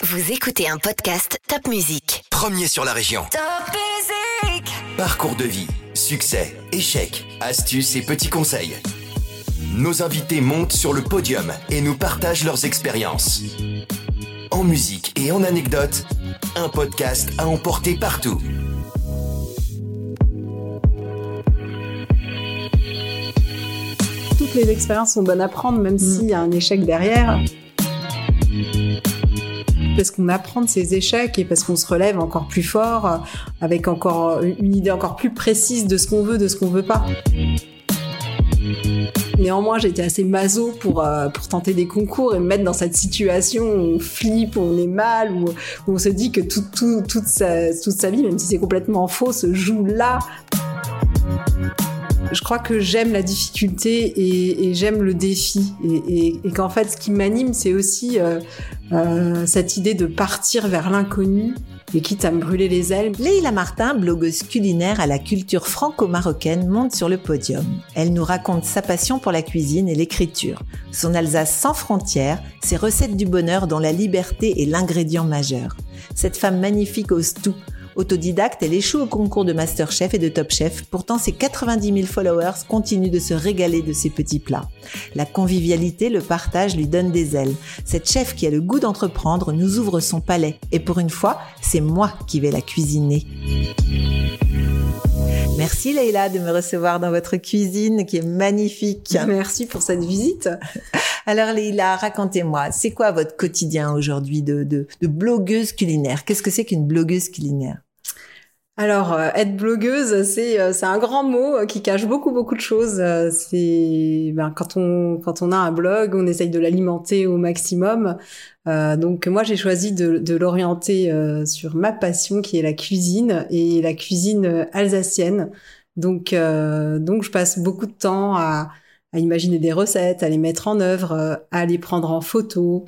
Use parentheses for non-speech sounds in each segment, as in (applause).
Vous écoutez un podcast Top Music. Premier sur la région. Top Music Parcours de vie, succès, échecs, astuces et petits conseils. Nos invités montent sur le podium et nous partagent leurs expériences. En musique et en anecdotes, un podcast à emporter partout. Toutes les expériences sont bonnes à prendre, même s'il y a un échec derrière. Parce qu'on apprend de ces échecs et parce qu'on se relève encore plus fort, euh, avec encore une idée encore plus précise de ce qu'on veut, de ce qu'on veut pas. Néanmoins, j'étais assez maso pour, euh, pour tenter des concours et me mettre dans cette situation où on flippe, où on est mal, où, on se dit que tout- toute, sa, toute sa vie, même si c'est complètement faux, se joue là. Je crois que j'aime la difficulté et, j'aime le défi. Et, qu'en fait, ce qui m'anime, c'est aussi euh, euh, cette idée de partir vers l'inconnu et quitte à me brûler les ailes. Leïla Martin, blogueuse culinaire à la culture franco-marocaine, monte sur le podium. Elle nous raconte sa passion pour la cuisine et l'écriture, son Alsace sans frontières, ses recettes du bonheur dont la liberté est l'ingrédient majeur. Cette femme magnifique ose tout. Autodidacte, elle échoue au concours de Masterchef et de Top Chef. Pourtant, ses 90 000 followers continuent de se régaler de ses petits plats. La convivialité, le partage lui donne des ailes. Cette chef qui a le goût d'entreprendre nous ouvre son palais. Et pour une fois, c'est moi qui vais la cuisiner. Merci Leïla de me recevoir dans votre cuisine qui est magnifique. Merci pour cette visite. Alors Leïla, racontez-moi, c'est quoi votre quotidien aujourd'hui de, de, de blogueuse culinaire? Qu'est-ce que c'est qu'une blogueuse culinaire? Alors, euh, être blogueuse, c'est euh, c'est un grand mot euh, qui cache beaucoup beaucoup de choses. C'est ben, quand on quand on a un blog, on essaye de l'alimenter au maximum. Donc moi, j'ai choisi de, l'orienter euh, sur ma passion qui est la cuisine et la cuisine alsacienne. Donc euh, donc je passe beaucoup de temps à à imaginer des recettes, à les mettre en œuvre, à les prendre en photo.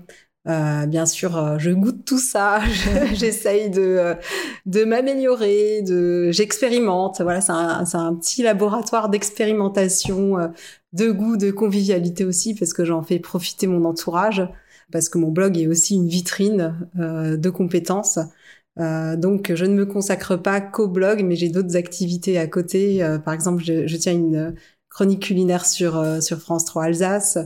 Euh, bien sûr, euh, je goûte tout ça. (laughs) J'essaye de euh, de m'améliorer, de j'expérimente. Voilà, c'est un, un petit laboratoire d'expérimentation, euh, de goût, de convivialité aussi, parce que j'en fais profiter mon entourage, parce que mon blog est aussi une vitrine euh, de compétences. Euh, donc, je ne me consacre pas qu'au blog, mais j'ai d'autres activités à côté. Par exemple, je, je tiens une chronique culinaire sur sur France 3 Alsace.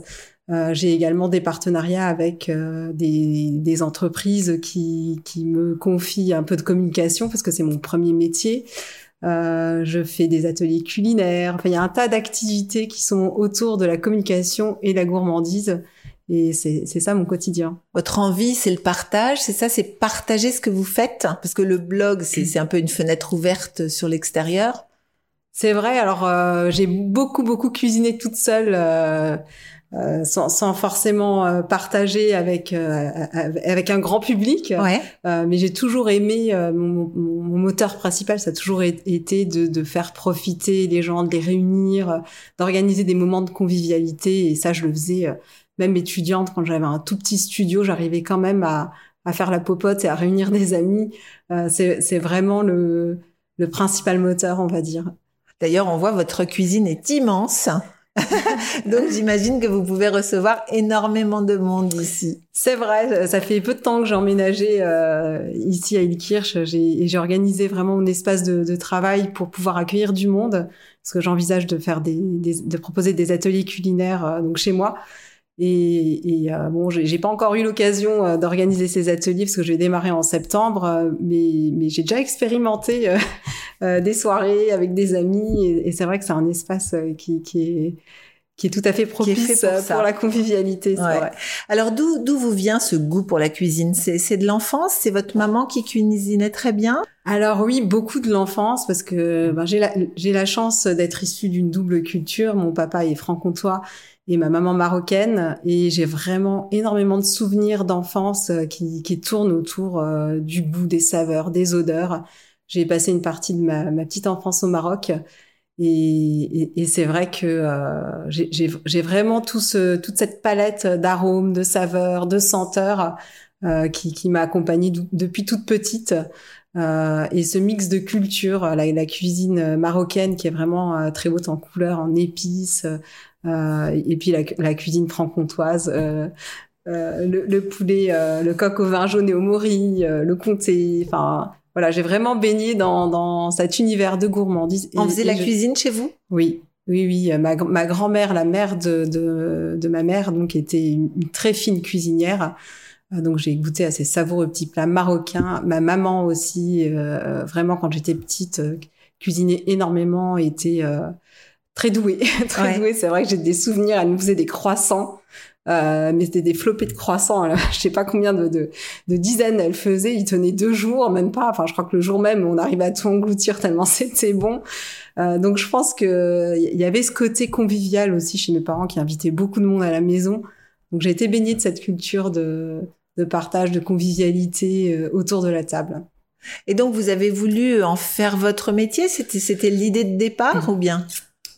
Euh, j'ai également des partenariats avec euh, des, des entreprises qui, qui me confient un peu de communication parce que c'est mon premier métier. Euh, je fais des ateliers culinaires. Enfin, il y a un tas d'activités qui sont autour de la communication et la gourmandise. Et c'est ça mon quotidien. Votre envie, c'est le partage, c'est ça, c'est partager ce que vous faites? Parce que le blog, c'est un peu une fenêtre ouverte sur l'extérieur. C'est vrai. Alors, euh, j'ai beaucoup, beaucoup cuisiné toute seule, euh, sans, sans forcément euh, partager avec euh, avec un grand public. Ouais. Euh, mais j'ai toujours aimé euh, mon, mon- moteur principal, ça a toujours été de, de faire profiter les gens, de les réunir, d'organiser des moments de convivialité. Et ça, je le faisais euh, même étudiante quand j'avais un tout petit studio, j'arrivais quand même à, à faire la popote et à réunir des amis. Euh, c'est c'est vraiment le le principal moteur, on va dire. D'ailleurs, on voit votre cuisine est immense. (laughs) Donc j'imagine que vous pouvez recevoir énormément de monde ici. C'est vrai, ça fait peu de temps que j'ai emménagé euh, ici à Ilkirch. Et j'ai organisé vraiment mon espace de, de travail pour pouvoir accueillir du monde, parce que j'envisage de faire des- de proposer des ateliers culinaires euh, donc chez moi. Et, et euh, bon, j'ai pas encore eu l'occasion euh, d'organiser ces ateliers parce que je vais démarrer en septembre, euh, mais, mais j'ai déjà expérimenté (laughs) des soirées avec des amis, et, et c'est vrai que c'est un espace qui, qui est qui est tout à fait propice pour euh, pour la convivialité. c'est Ouais. vrai. Alors d'où d'où vous vient ce goût pour la cuisine? C'est c'est de l'enfance? C'est votre maman qui cuisinait très bien? Alors oui, beaucoup de l'enfance parce que ben, j'ai la, j'ai la chance d'être issue d'une double culture. Mon papa est franc-comtois et ma maman marocaine et j'ai vraiment énormément de souvenirs d'enfance euh, qui, qui tournent autour euh, du goût, des saveurs, des odeurs. J'ai passé une partie de ma, ma petite enfance au Maroc et, et, et c'est vrai que euh, j'ai- vraiment tout ce, toute cette palette d'arômes, de saveurs, de senteurs euh, qui, qui m'a accompagnée depuis toute petite. Euh, et ce mix de culture, la, la cuisine marocaine qui est vraiment euh, très haute en couleurs, en épices, euh, et puis la, cuisine franc-comtoise. Euh, le, le, poulet, le coq au vin jaune et au mori, le comté. Enfin, voilà, j'ai vraiment baigné dans, dans cet univers de gourmandise. On faisait la cuisine chez vous? Oui. Oui, oui, ma, ma grand-mère, la mère de, de, de, ma mère, donc était une, très fine cuisinière. Donc j'ai goûté à ces savoureux petits plats marocains. Ma maman aussi, euh, vraiment quand j'étais petite, cuisinait énormément, était très douée, (laughs) très ouais. douée. C'est vrai que j'ai des souvenirs. Elle nous faisait des croissants. Euh, mais c'était des flopées de croissants. Je (laughs) Je sais pas combien de, de, de, dizaines elle faisait. Ils tenaient deux jours, même pas. Enfin, je crois que le jour même, on arrivait à tout engloutir tellement (laughs) c'était bon. Euh, donc, je pense que il y avait ce côté convivial aussi chez mes parents qui invitaient beaucoup de monde à la maison. Donc, j'ai été baignée de cette culture de, de partage, de convivialité euh, autour de la table. Et donc, vous avez voulu en faire votre métier? C'était c'était l'idée de départ ou bien?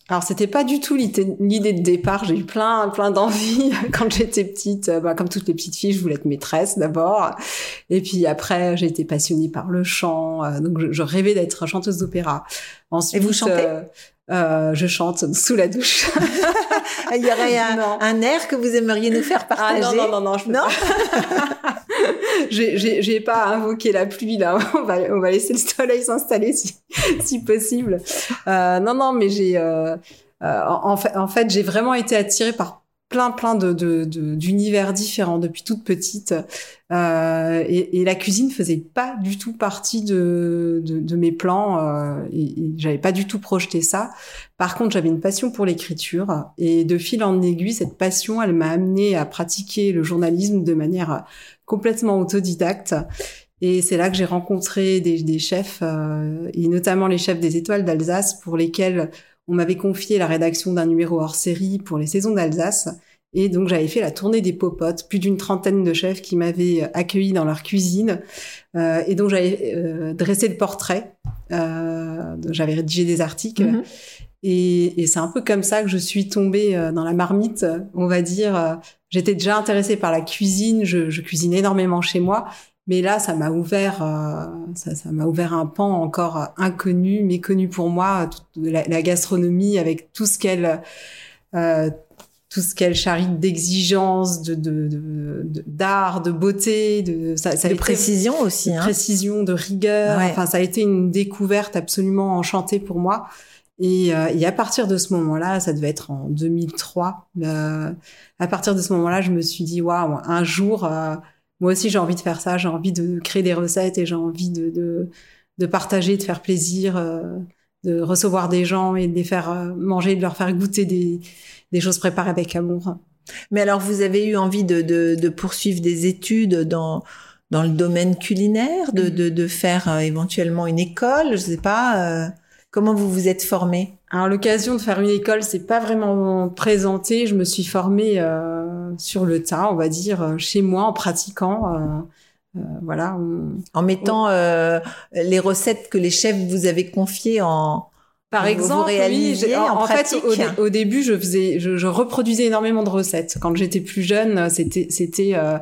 Alors c'était pas du tout l'idée de départ. J'ai eu plein plein d'envie (laughs) quand j'étais petite. Bah, comme toutes les petites filles, je voulais être maîtresse d'abord, et puis après j'ai été passionnée par le chant. Euh, donc je, je rêvais d'être chanteuse d'opéra. Ensuite, et vous chantez? euh, euh, je chante sous la douche. (laughs) Il y aurait un, un, air que vous aimeriez nous faire partager ah, Non, non, non, non, je non (laughs) J'ai pas invoqué la pluie là. On va, on va laisser le soleil s'installer si, si possible. Euh, non, non, mais j'ai euh, euh en fait, en fait j'ai vraiment été attirée par plein plein de d'univers de, différents depuis toute petite. Euh, et, et, la cuisine faisait pas du tout partie de, de, de mes plans euh, et, et j'avais pas du tout projeté ça. Par contre j'avais une passion pour l'écriture et de fil en aiguille cette passion elle m'a amené à pratiquer le journalisme de manière complètement autodidacte. Et c'est là que j'ai rencontré des, des chefs euh, et notamment les chefs des étoiles d'Alsace pour lesquels on m'avait confié la rédaction d'un numéro hors série pour les saisons d'Alsace. Et donc j'avais fait la tournée des popotes, plus d'une trentaine de chefs qui m'avaient euh, accueilli dans leur cuisine euh, et dont j'avais euh, dressé le portrait. Euh, j'avais rédigé des articles. Mm-hmm. Et, et c'est un peu comme ça que je suis tombée euh, dans la marmite, on va dire. J'étais déjà intéressée par la cuisine, je, je cuisine énormément chez moi, mais là, ça m'a ouvert, euh, ça, ça m'a ouvert un pan encore inconnu, méconnu pour moi, la, la, gastronomie avec tout ce qu'elle, euh, tout ce qu'elle charrie d'exigence, de, de, d'art, de, de, beauté, de, ça, ça de précision aussi, de hein. précision, de rigueur. Ouais. Enfin, ça a été une découverte absolument enchantée pour moi. Et, euh, et, à partir de ce moment-là, ça devait être en 2003. Euh, à partir de ce moment-là, je me suis dit waouh, un jour euh, moi aussi j'ai envie de faire ça, j'ai envie de créer des recettes et j'ai envie de, de, de, partager, de faire plaisir, euh, de recevoir des gens et de les faire euh, manger, de leur faire goûter des, des choses préparées avec amour. Mais alors vous avez eu envie de, de, de poursuivre des études dans dans le domaine culinaire, de, de, de faire euh, éventuellement une école, je sais pas. Euh, comment vous vous êtes formé Alors l'occasion de faire une école, c'est pas vraiment présenté. Je me suis formée euh, sur le tas, on va dire, euh, chez moi, en pratiquant. Euh, euh, voilà. On, en mettant on... les recettes que les chefs vous avaient confiées en par exemple, oui, en, en fait, au, au, début, je faisais, je, je, reproduisais énormément de recettes. Quand j'étais plus jeune, c'était, c'était, euh,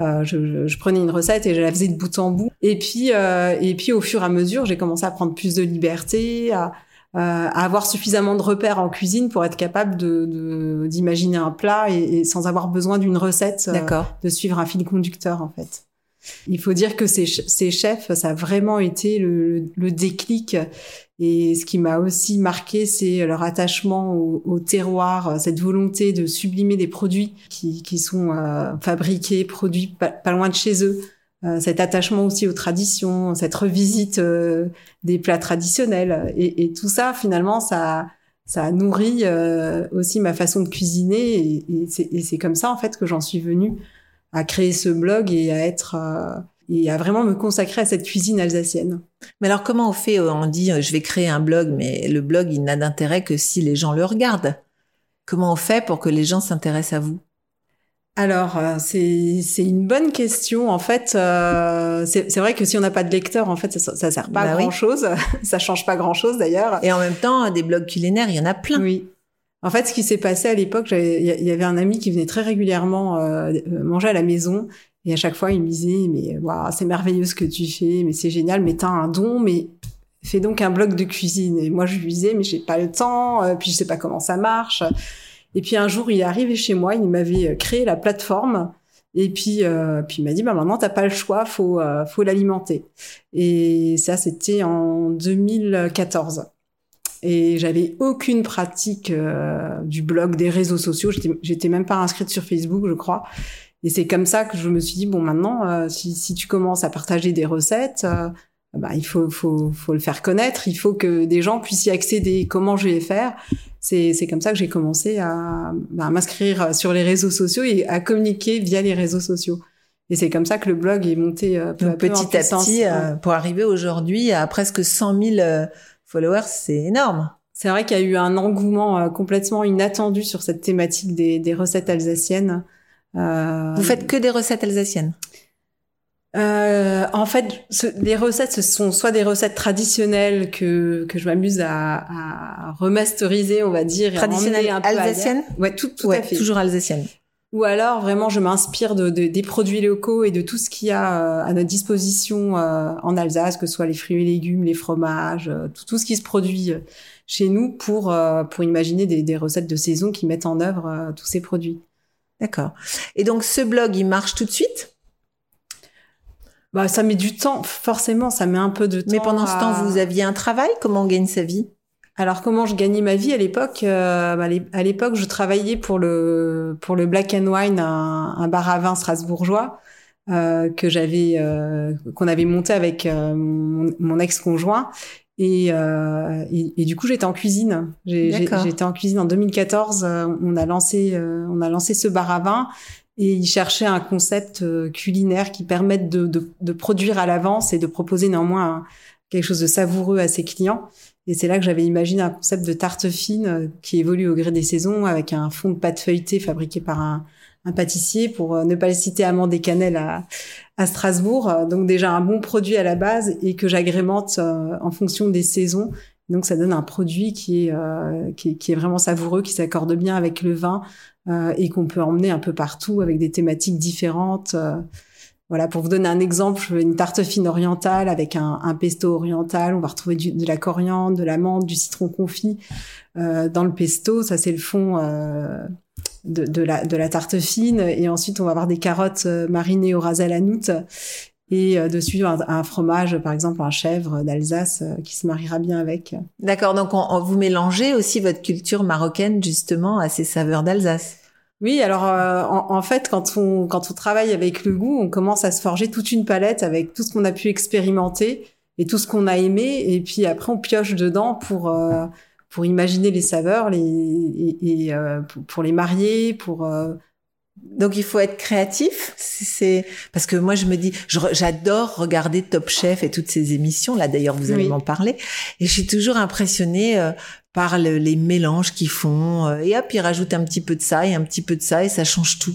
euh, je, je, prenais une recette et je la faisais de bout en bout. Et puis, euh, et puis au fur et à mesure, j'ai commencé à prendre plus de liberté, à, euh, à, avoir suffisamment de repères en cuisine pour être capable de d'imaginer un plat et, et, sans avoir besoin d'une recette, euh, de suivre un fil conducteur en fait. Il faut dire que ces, ces chefs, ça a vraiment été le, le déclic. Et ce qui m'a aussi marqué, c'est leur attachement au, au, terroir, cette volonté de sublimer des produits qui, qui sont euh, fabriqués, produits pas, pas, loin de chez eux. Euh, cet attachement aussi aux traditions, cette revisite euh, des plats traditionnels. Et, et, tout ça, finalement, ça, ça a nourri euh, aussi ma façon de cuisiner. Et, et c'est comme ça, en fait, que j'en suis venue à créer ce blog et à être euh, et à vraiment me consacrer à cette cuisine alsacienne. Mais alors comment on fait On dit je vais créer un blog, mais le blog il n'a d'intérêt que si les gens le regardent. Comment on fait pour que les gens s'intéressent à vous? Alors, euh, c'est une bonne question. En fait, euh, c'est vrai que si on n'a pas de lecteur, en fait, ça, ça sert pas bah à grand chose. (laughs) ça change pas grand chose d'ailleurs. Et en même temps, des blogs culinaires, il y en a plein. Oui. En fait, ce qui s'est passé à l'époque, il y avait un ami qui venait très régulièrement euh, manger à la maison et à chaque fois, il me disait, mais wow, c'est merveilleux ce que tu fais, mais c'est génial, mais t'as un don, mais fais donc un blog de cuisine. Et moi, je lui disais, mais j'ai pas le temps, puis je sais pas comment ça marche. Et puis un jour, il est arrivé chez moi, il m'avait créé la plateforme Et puis, euh, puis il m'a dit, bah maintenant t'as pas le choix, faut euh, faut l'alimenter. Et ça, c'était en 2014. Et j'avais aucune pratique euh, du blog, des réseaux sociaux. J'étais, même pas inscrite sur Facebook, je crois. Et c'est comme ça que je me suis dit bon, maintenant, euh, si, si tu commences à partager des recettes, euh, bah, il faut, faut, faut le faire connaître. Il faut que des gens puissent y accéder. Comment je vais les faire? C'est, comme ça que j'ai commencé à, bah, à m'inscrire sur les réseaux sociaux et à communiquer via les réseaux sociaux. Et c'est comme ça que le blog est monté euh, peu Donc, à peu petit en à petit, euh, pour arriver aujourd'hui à presque 100 000 euh, followers, c'est énorme. C'est vrai qu'il y a eu un engouement complètement inattendu sur cette thématique des, des recettes alsaciennes. Euh, Vous faites que des recettes alsaciennes? Euh, en fait, ce- les recettes, ce sont soit des recettes traditionnelles que, que je m'amuse à, à remasteriser, on va dire. Traditionnelles alsaciennes Ouais, tout, tout Ouais, à fait. toujours alsaciennes. Ou alors, vraiment, je m'inspire de, de- des produits locaux et de tout ce qu'il y a euh, à notre disposition euh, en Alsace, que ce soit les fruits et légumes, les fromages, euh, tout, tout ce qui se produit euh, chez nous pour, euh, pour imaginer des, des recettes de saison qui mettent en œuvre tous ces produits. D'accord. Et donc ce blog, il marche tout de suite? Bah, ça met du temps, forcément, ça met un peu de temps. Mais pendant ce temps, vous aviez un travail? Comment on gagne sa vie? Alors comment je gagnais ma vie à l'époque euh, bah, À l'époque, je travaillais pour le pour le Black and Wine, un, un bar à vin strasbourgeois euh, que j'avais euh, qu'on avait monté avec euh, mon, mon ex-conjoint. Et, euh, et, et du coup, j'étais en cuisine. J'étais en cuisine en 2014. euh, on a lancé euh, on a lancé ce bar à vin et il cherchait un concept euh, culinaire qui permette de, de, de produire à l'avance et de proposer néanmoins quelque chose de savoureux à ses clients. Et c'est là que j'avais imaginé un concept de tarte fine euh, qui évolue au gré des saisons avec un fond de pâte feuilletée fabriqué par un, un pâtissier pour euh, ne pas le citer Amande et Cannelle à, à Strasbourg. Donc déjà un bon produit à la base et que j'agrémente en fonction des saisons. Donc ça donne un produit qui qui est vraiment savoureux, qui s'accorde bien avec le vin euh, et qu'on peut emmener un peu partout avec des thématiques différentes. euh. Voilà, pour vous donner un exemple, une tarte fine orientale avec un, pesto oriental. On va retrouver de la coriandre, de la menthe, du citron confit euh, dans le pesto. Ça, c'est le fond de, la, tarte fine. Et ensuite, on va avoir des carottes marinées au ras à la noute. Et dessus, un, un fromage, par exemple, un chèvre d'Alsace qui se mariera bien avec. D'accord, donc on, on- vous mélangez aussi votre culture marocaine justement à ces saveurs d'Alsace. Oui, alors euh, en, en fait, quand on quand on travaille avec le goût, on commence à se forger toute une palette avec tout ce qu'on a pu expérimenter et tout ce qu'on a aimé, et puis après on pioche dedans pour euh, pour imaginer les saveurs, les et, et, euh, pour, pour les marier, pour euh, Donc il faut être créatif. C'est- parce que moi je me dis, j'adore regarder Top Chef et toutes ces émissions. Là d'ailleurs vous allez Oui. m'en parler. Et je suis toujours impressionnée euh, par le- les mélanges qu'ils font. euh, et hop ils rajoutent un petit peu de ça et un petit peu de ça et ça change tout.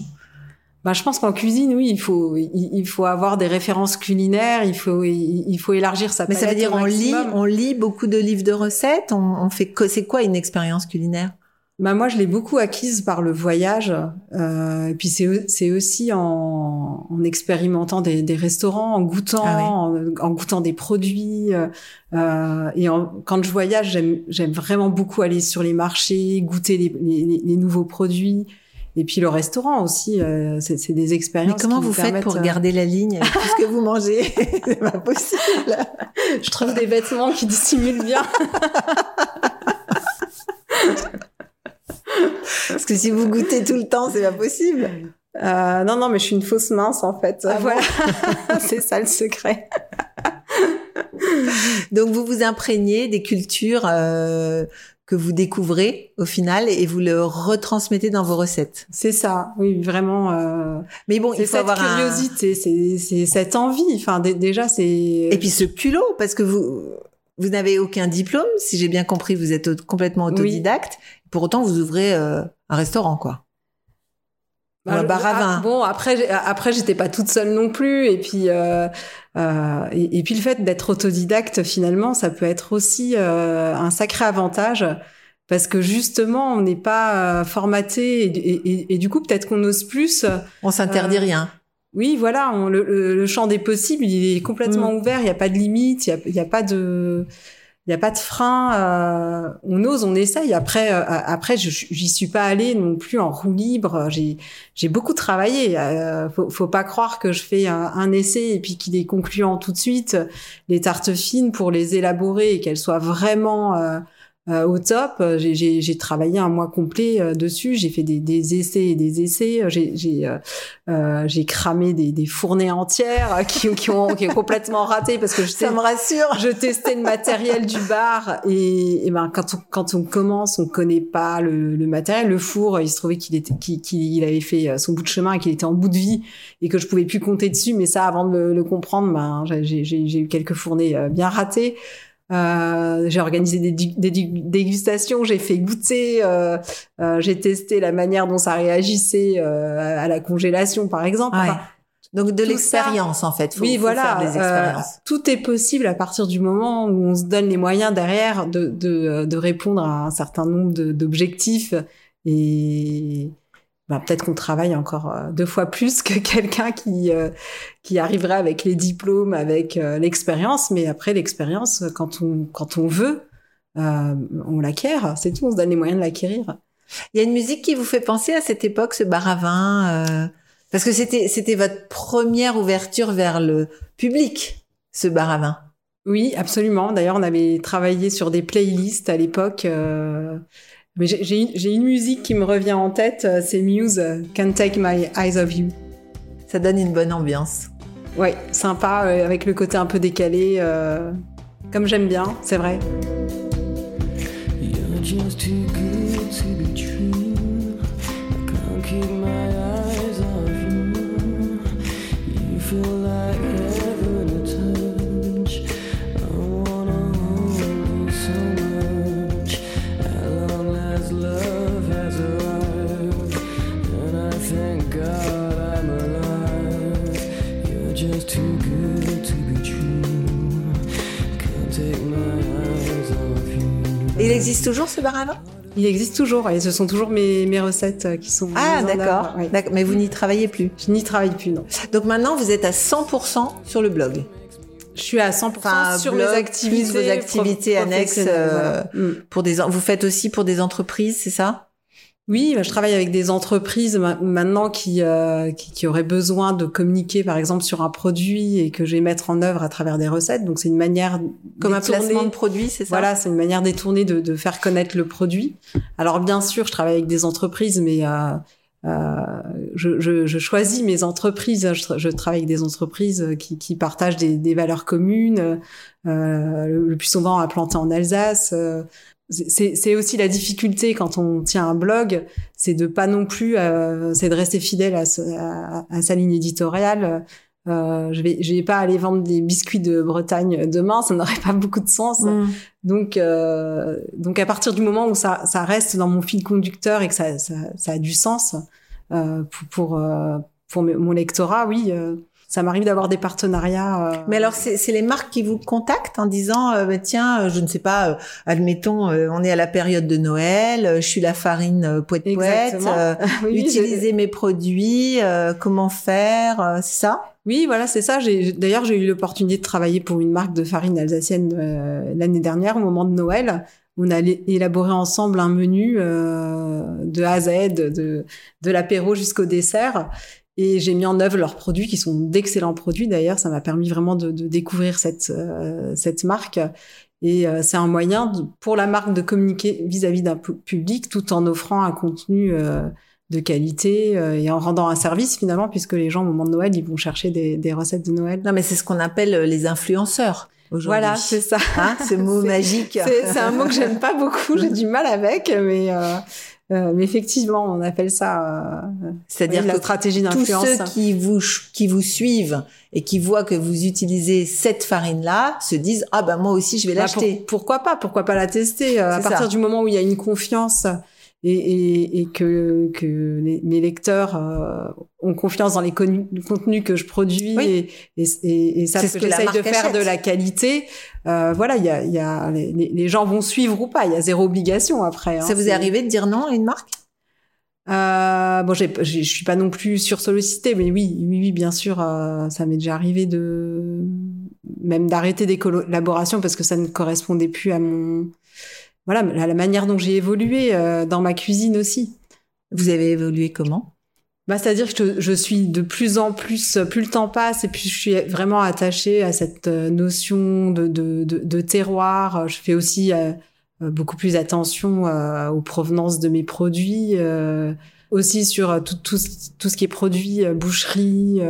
bah, je pense qu'en cuisine, oui, il faut il, il faut avoir des références culinaires, il faut il, il faut élargir sa Mais ça veut dire on lit, on lit beaucoup de livres de recettes. On, on fait c'est quoi une expérience culinaire? Bah moi, je l'ai beaucoup acquise par le voyage. Euh, et puis c'est c'est aussi en, en expérimentant des, des restaurants, en goûtant, Ah oui. en, en goûtant des produits. euh, euh, et en- quand je voyage, j'aime j'aime vraiment beaucoup aller sur les marchés, goûter les, les, les nouveaux produits. Et puis le restaurant aussi, euh, c'est des expériences. Mais comment vous faites pour euh, garder la ligne avec tout ce que vous mangez? (laughs) C'est pas possible. Je trouve des vêtements qui dissimulent bien. (laughs) Parce que si vous goûtez tout le temps, c'est pas possible. Euh, non, non, mais je suis une fausse mince en fait. Ah bon voilà, (laughs) c'est ça le secret. (laughs) Donc vous vous imprégnez des cultures euh, que vous découvrez au final et vous le retransmettez dans vos recettes. C'est ça, oui, vraiment. Euh... Mais bon, C'est il faut cette avoir curiosité, c'est c'est cette envie. Enfin, dé- déjà, c'est. Et puis ce culot, parce que vous vous n'avez aucun diplôme, si j'ai bien compris, vous êtes complètement autodidacte. Pour autant, vous ouvrez euh, un restaurant, quoi. Ou un le- bar à ah, vin. Bon, après, après, j'étais pas toute seule non plus. Et puis, euh, euh, et, et puis le fait d'être autodidacte, finalement, ça peut être aussi euh, un sacré avantage. Parce que justement, on n'est pas formaté et, et- et- et du coup, peut-être qu'on ose plus. On s'interdit rien. Oui, voilà, on- le, champ des possibles, il est complètement Mm. ouvert. Il n'y a pas de limite, il n'y a, il y a pas de. Il n'y a pas de frein. Euh, on ose, on essaye. Après, euh, après, j'y suis pas allée non plus en roue libre. J'ai, j'ai beaucoup travaillé. Euh, faut, faut pas croire que je fais un, un essai et puis qu'il est concluant tout de suite. Les tartes fines pour les élaborer et qu'elles soient vraiment euh, euh, au top. Euh, j'ai travaillé un mois complet euh, dessus. J'ai fait des, des, essais et des essais. J'ai euh, cramé des, des, fournées entières qui, qui, ont, qui ont complètement raté parce que je ça me rassure. Je testais le matériel du bar et, et ben quand on, quand on commence, on connaît pas le, le matériel. Le four, il se trouvait qu'il était qu'il avait fait son bout de chemin et qu'il était en bout de vie et que je pouvais plus compter dessus. Mais ça, avant de le, le comprendre, ben j'ai eu quelques fournées bien ratées. Euh, j'ai organisé des, des, dégustations, j'ai fait goûter, euh, euh, j'ai testé la manière dont ça réagissait à la congélation, par exemple. Donc de l'expérience en fait. Faut, oui, voilà. Euh, tout est possible à partir du moment où on se donne les moyens derrière de, de, de répondre à un certain nombre d'objectifs et bah, peut-être qu'on travaille encore euh, deux fois plus que (laughs) quelqu'un qui euh, qui arriverait avec les diplômes, avec euh, l'expérience. Mais après l'expérience, quand on quand on veut, on l'acquiert. C'est tout. On se donne les moyens de l'acquérir. Il y a une musique qui vous fait penser à cette époque, ce bar à vin, parce que c'était c'était votre première ouverture vers le public, ce bar à vin. Oui, absolument. D'ailleurs, on avait travaillé sur des playlists à l'époque. Mais j'ai une musique qui me revient en tête, euh, c'est Muse, euh, Can't Take My Eyes Off You. Ça donne une bonne ambiance. Ouais, sympa, euh, avec le côté un peu décalé, comme j'aime bien, c'est vrai. Existe toujours ce bar à vin? Il existe toujours et ce sont toujours mes, mes recettes euh, qui sont. Ah d'accord. Mais vous n'y travaillez plus Je n'y travaille plus, non. Donc maintenant vous êtes à 100% sur le blog je suis à 100% sur mes activités, vos activités annexes euh, mm. pour des. Vous faites aussi pour des entreprises, c'est ça? Oui, bah, je travaille avec des entreprises maintenant qui, euh, qui, qui auraient besoin de communiquer, par exemple, sur un produit et que je vais mettre en œuvre à travers des recettes. Donc c'est une manière comme un placement de produit, c'est ça? Voilà, c'est une manière détournée de, de, faire connaître le produit. Alors bien sûr, je travaille avec des entreprises, mais euh, euh, je, je, je, choisis mes entreprises. Je, je, travaille avec des entreprises qui, qui partagent des, des valeurs communes, euh, le, le, plus souvent implanté en Alsace. Euh, c'est aussi la difficulté quand on tient un blog, c'est de pas non plus, euh, c'est de rester fidèle à, à, sa ligne éditoriale. Euh, je vais, je vais pas aller vendre des biscuits de Bretagne demain, ça n'aurait pas beaucoup de sens. Mm. Donc, euh, donc à partir du moment où ça, ça reste dans mon fil conducteur et que ça, ça, ça a du sens euh, pour pour, euh, pour mon lectorat, oui euh, ça m'arrive d'avoir des partenariats. Euh... Mais alors, c'est les marques qui vous contactent en disant, euh, bah, tiens, euh, je ne sais pas, euh, admettons, on est à la période de Noël, je suis la farine poète poète, (laughs) oui, utiliser mes produits, comment faire, c'est ça? Oui, voilà, c'est ça. D'ailleurs, j'ai eu l'opportunité de travailler pour une marque de farine alsacienne l'année dernière, au moment de Noël. On a élaboré ensemble un menu de A à Z, de, de l'apéro jusqu'au dessert. Et j'ai mis en œuvre leurs produits, qui sont d'excellents produits d'ailleurs. Ça m'a permis vraiment de, de découvrir cette, euh, cette marque. Et euh, c'est un moyen pour la marque de communiquer vis-à-vis d'un public tout en offrant un contenu euh, de qualité et en rendant un service finalement, puisque les gens au moment de Noël, ils vont chercher des, des recettes de Noël. Non, mais c'est ce qu'on appelle les influenceurs. Voilà, c'est ça. Hein, ce mot (laughs) magique. C'est un mot que j'aime pas beaucoup, (laughs) j'ai du mal avec, mais euh, mais effectivement, on appelle ça, euh, c'est-à-dire la stratégie d'influence. Tous ceux qui vous qui vous suivent et qui voient que vous utilisez cette farine-là se disent ah ben moi aussi je vais bah, l'acheter. pourquoi pas Pourquoi pas la tester euh, À partir du moment où il y a une confiance et, et, et que, que mes lecteurs euh, ont confiance dans les contenus que je produis et, et, et, savent que, que j'essaye de faire de la qualité. Euh, voilà, il y a, y a les, les, gens vont suivre ou pas. Il y a zéro obligation après. Hein, Ça vous est arrivé de dire non à une marque? Euh, bon, je suis pas non plus sursollicitée, mais oui, oui, oui, bien sûr, euh, ça m'est déjà arrivé de même d'arrêter des collaborations parce que ça ne correspondait plus à mon voilà à la manière dont j'ai évolué euh, dans ma cuisine aussi. Vous avez évolué comment? Bah, c'est-à-dire que je, suis de plus en plus, plus le temps passe, et puis je suis vraiment attachée à cette euh, notion de, de, de, de terroir. Je fais aussi euh, beaucoup plus attention aux provenances de mes produits, aussi sur tout, tout, tout, ce qui est produit, boucherie,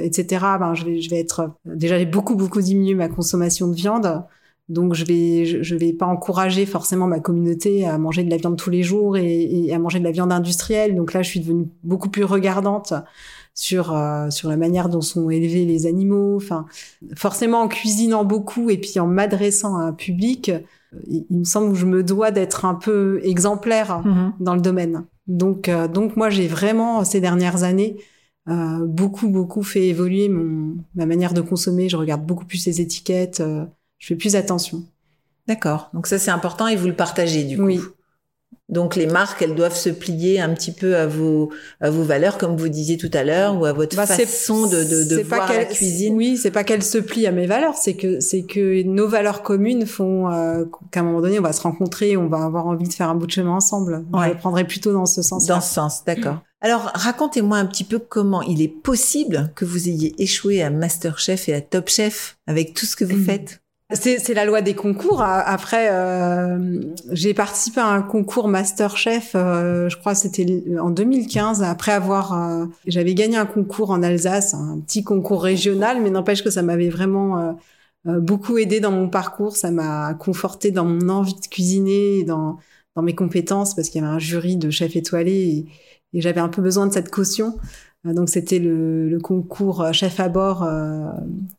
etc. Ben, je vais, je vais être déjà j'ai beaucoup beaucoup diminué ma consommation de viande. Donc je vais je, vais pas encourager forcément ma communauté à manger de la viande tous les jours et, à manger de la viande industrielle. Donc là je suis devenue beaucoup plus regardante sur euh, sur la manière dont sont élevés les animaux. Enfin forcément en cuisinant beaucoup et puis en m'adressant à un public, il, me semble que je me dois d'être un peu exemplaire mm-hmm. dans le domaine. Donc euh, donc moi j'ai vraiment ces dernières années euh, beaucoup beaucoup fait évoluer mon ma manière de consommer. Je regarde beaucoup plus les étiquettes je fais plus attention. D'accord. Donc ça c'est important et vous le partagez du coup. Oui. Donc les marques, elles doivent se plier un petit peu à vos à vos valeurs, comme vous disiez tout à l'heure, ou à votre bah, façon de de, de voir la cuisine. Oui, c'est pas qu'elles se plient à mes valeurs, c'est que c'est que nos valeurs communes font euh, qu'à un moment donné, on va se rencontrer, on va avoir envie de faire un bout de chemin ensemble. Je le prendrais plutôt dans ce sens. Dans ce sens, d'accord. Alors racontez-moi un petit peu comment il est possible que vous ayez échoué à MasterChef et à Top Chef avec tout ce que vous mmh. faites. C'est la loi des concours. Après, euh, j'ai participé à un concours Masterchef, euh, je crois c'était en 2015, après avoir... Euh, j'avais gagné un concours en Alsace, un petit concours régional, mais n'empêche que ça m'avait vraiment beaucoup aidé dans mon parcours, ça m'a conforté dans mon envie de cuisiner, dans, dans mes compétences, parce qu'il y avait un jury de chefs étoilés et j'avais un peu besoin de cette caution. Euh, donc c'était le, le, concours euh, chef à bord euh,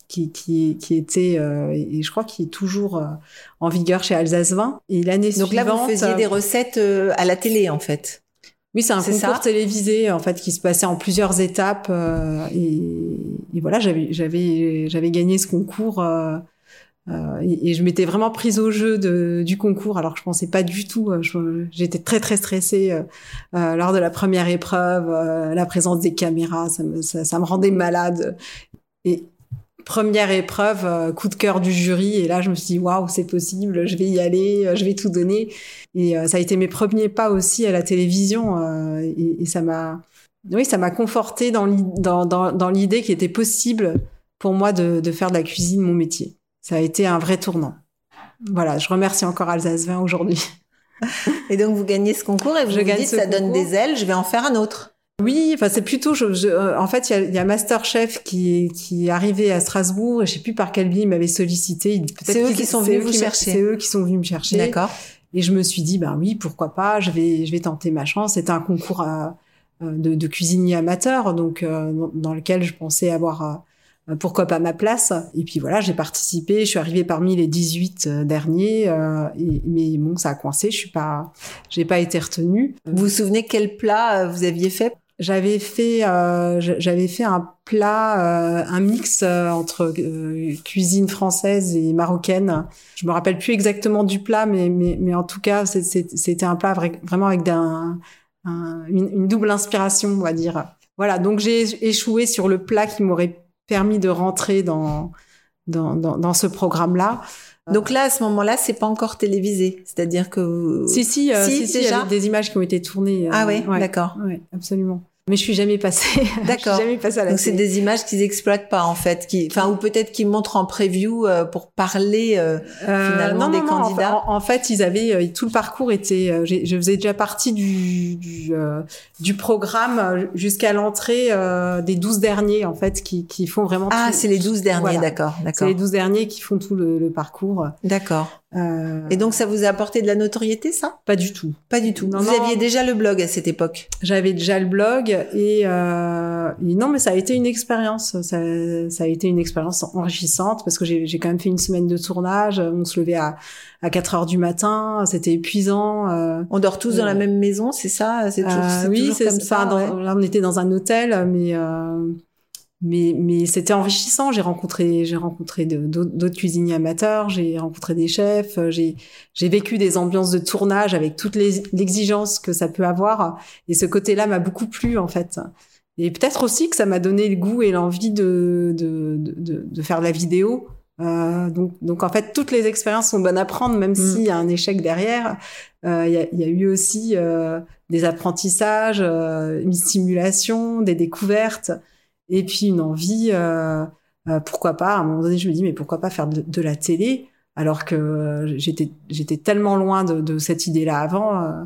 qui, qui, qui, était et je crois qu'il est toujours en vigueur chez Alsace 20. Et l'année suivante. Donc là vous faisiez des recettes à la télé en fait. Oui, c'est un concours télévisé en fait qui se passait en plusieurs étapes et, et, voilà j'avais j'avais j'avais gagné ce concours euh, et, je m'étais vraiment prise au jeu du concours, alors que je pensais pas du tout. Euh, j'étais très très stressée euh, lors de la première épreuve, la présence des caméras, ça me, rendait malade. Et première épreuve, coup de cœur du jury, et là je me suis dit waouh, c'est possible, je vais y aller, je vais tout donner. Et ça a été mes premiers pas aussi à la télévision, et, ça m'a, oui, ça m'a conforté dans l'idée dans, était possible pour moi de faire de la cuisine mon métier ça a été un vrai tournant. Voilà, je remercie encore Alsace 20 aujourd'hui. Et donc vous gagnez ce concours et vous, je vous dites ça donne des ailes, je vais en faire un autre. Oui, enfin c'est plutôt, je, euh, en fait, il y a, y a, Masterchef qui qui est arrivé à Strasbourg et je sais plus par quel biais il m'avait sollicité. C'est eux qui sont venus vous chercher. C'est eux qui sont venus me chercher. D'accord. Et je me suis dit, ben oui, pourquoi pas, je vais je vais tenter ma chance. C'était un concours euh, de, de cuisinier amateur, donc euh, dans lequel je pensais avoir euh, pourquoi pas ma place? Et puis voilà, j'ai participé, je suis arrivée parmi les 18 euh, derniers, euh, mais bon, ça a coincé, je suis pas, j'ai pas été retenue. Vous vous souvenez quel plat vous aviez fait? J'avais fait, j'avais fait un plat, un mix entre cuisine française et marocaine. Je me rappelle plus exactement du plat, mais mais, mais en tout cas, c'était un plat vraiment avec un, une, une double inspiration, on va dire. Voilà, donc j'ai échoué sur le plat qui m'aurait permis de rentrer dans, dans, dans, dans ce programme-là. Donc là, à ce moment-là, c'est pas encore télévisé, c'est-à-dire que si si, euh, si, si, déjà des images qui ont été tournées. Euh, ah oui, d'accord. Oui, absolument mais je suis jamais passée. (laughs) D'accord. jamais passée à la Donc c'est des images qu'ils exploitent pas en fait, qui, enfin ou peut-être qu'ils montrent en preview euh, pour parler euh, euh finalement des candidats. En, en, fait, ils avaient euh, tout le parcours était. je faisais déjà partie du du, du programme jusqu'à l'entrée des 12 derniers en fait qui qui font vraiment. Ah, c'est les 12 derniers, d'accord, d'accord. C'est les 12 derniers qui font tout le, le parcours. D'accord. Euh... Et donc ça vous a apporté de la notoriété, ça? Pas du tout. Pas du tout. vous aviez déjà le blog à cette époque? J'avais déjà le blog et, euh... et, non, mais ça a été une expérience. Ça, ça a été une expérience enrichissante parce que j'ai quand même fait une semaine de tournage. On se levait à, à 4 heures du matin. C'était épuisant. Euh... On dort tous dans la même maison, c'est ça? C'est toujours, euh, oui, c'est comme ça. Dans, là, on était dans un hôtel, mais euh, mais, mais c'était enrichissant. J'ai rencontré, j'ai rencontré d'autres cuisiniers amateurs, j'ai rencontré des chefs, euh, j'ai, j'ai vécu des ambiances de tournage avec toutes les l'exigence que ça peut avoir. Et ce côté-là m'a beaucoup plu en fait. Et peut-être aussi que ça m'a donné le goût et l'envie de, de, de, de, faire de la vidéo Euh, donc, donc en fait, toutes les expériences sont bonnes à prendre, même Mm. s'il y a un échec derrière. Euh, Il y, a, y a eu aussi euh, des apprentissages, euh, une stimulation, des découvertes, et puis une envie. euh, euh, pourquoi pas À un moment donné, je me dis mais pourquoi pas faire de, la télé? Alors que euh, j'étais j'étais tellement loin de, de cette idée-là avant. euh,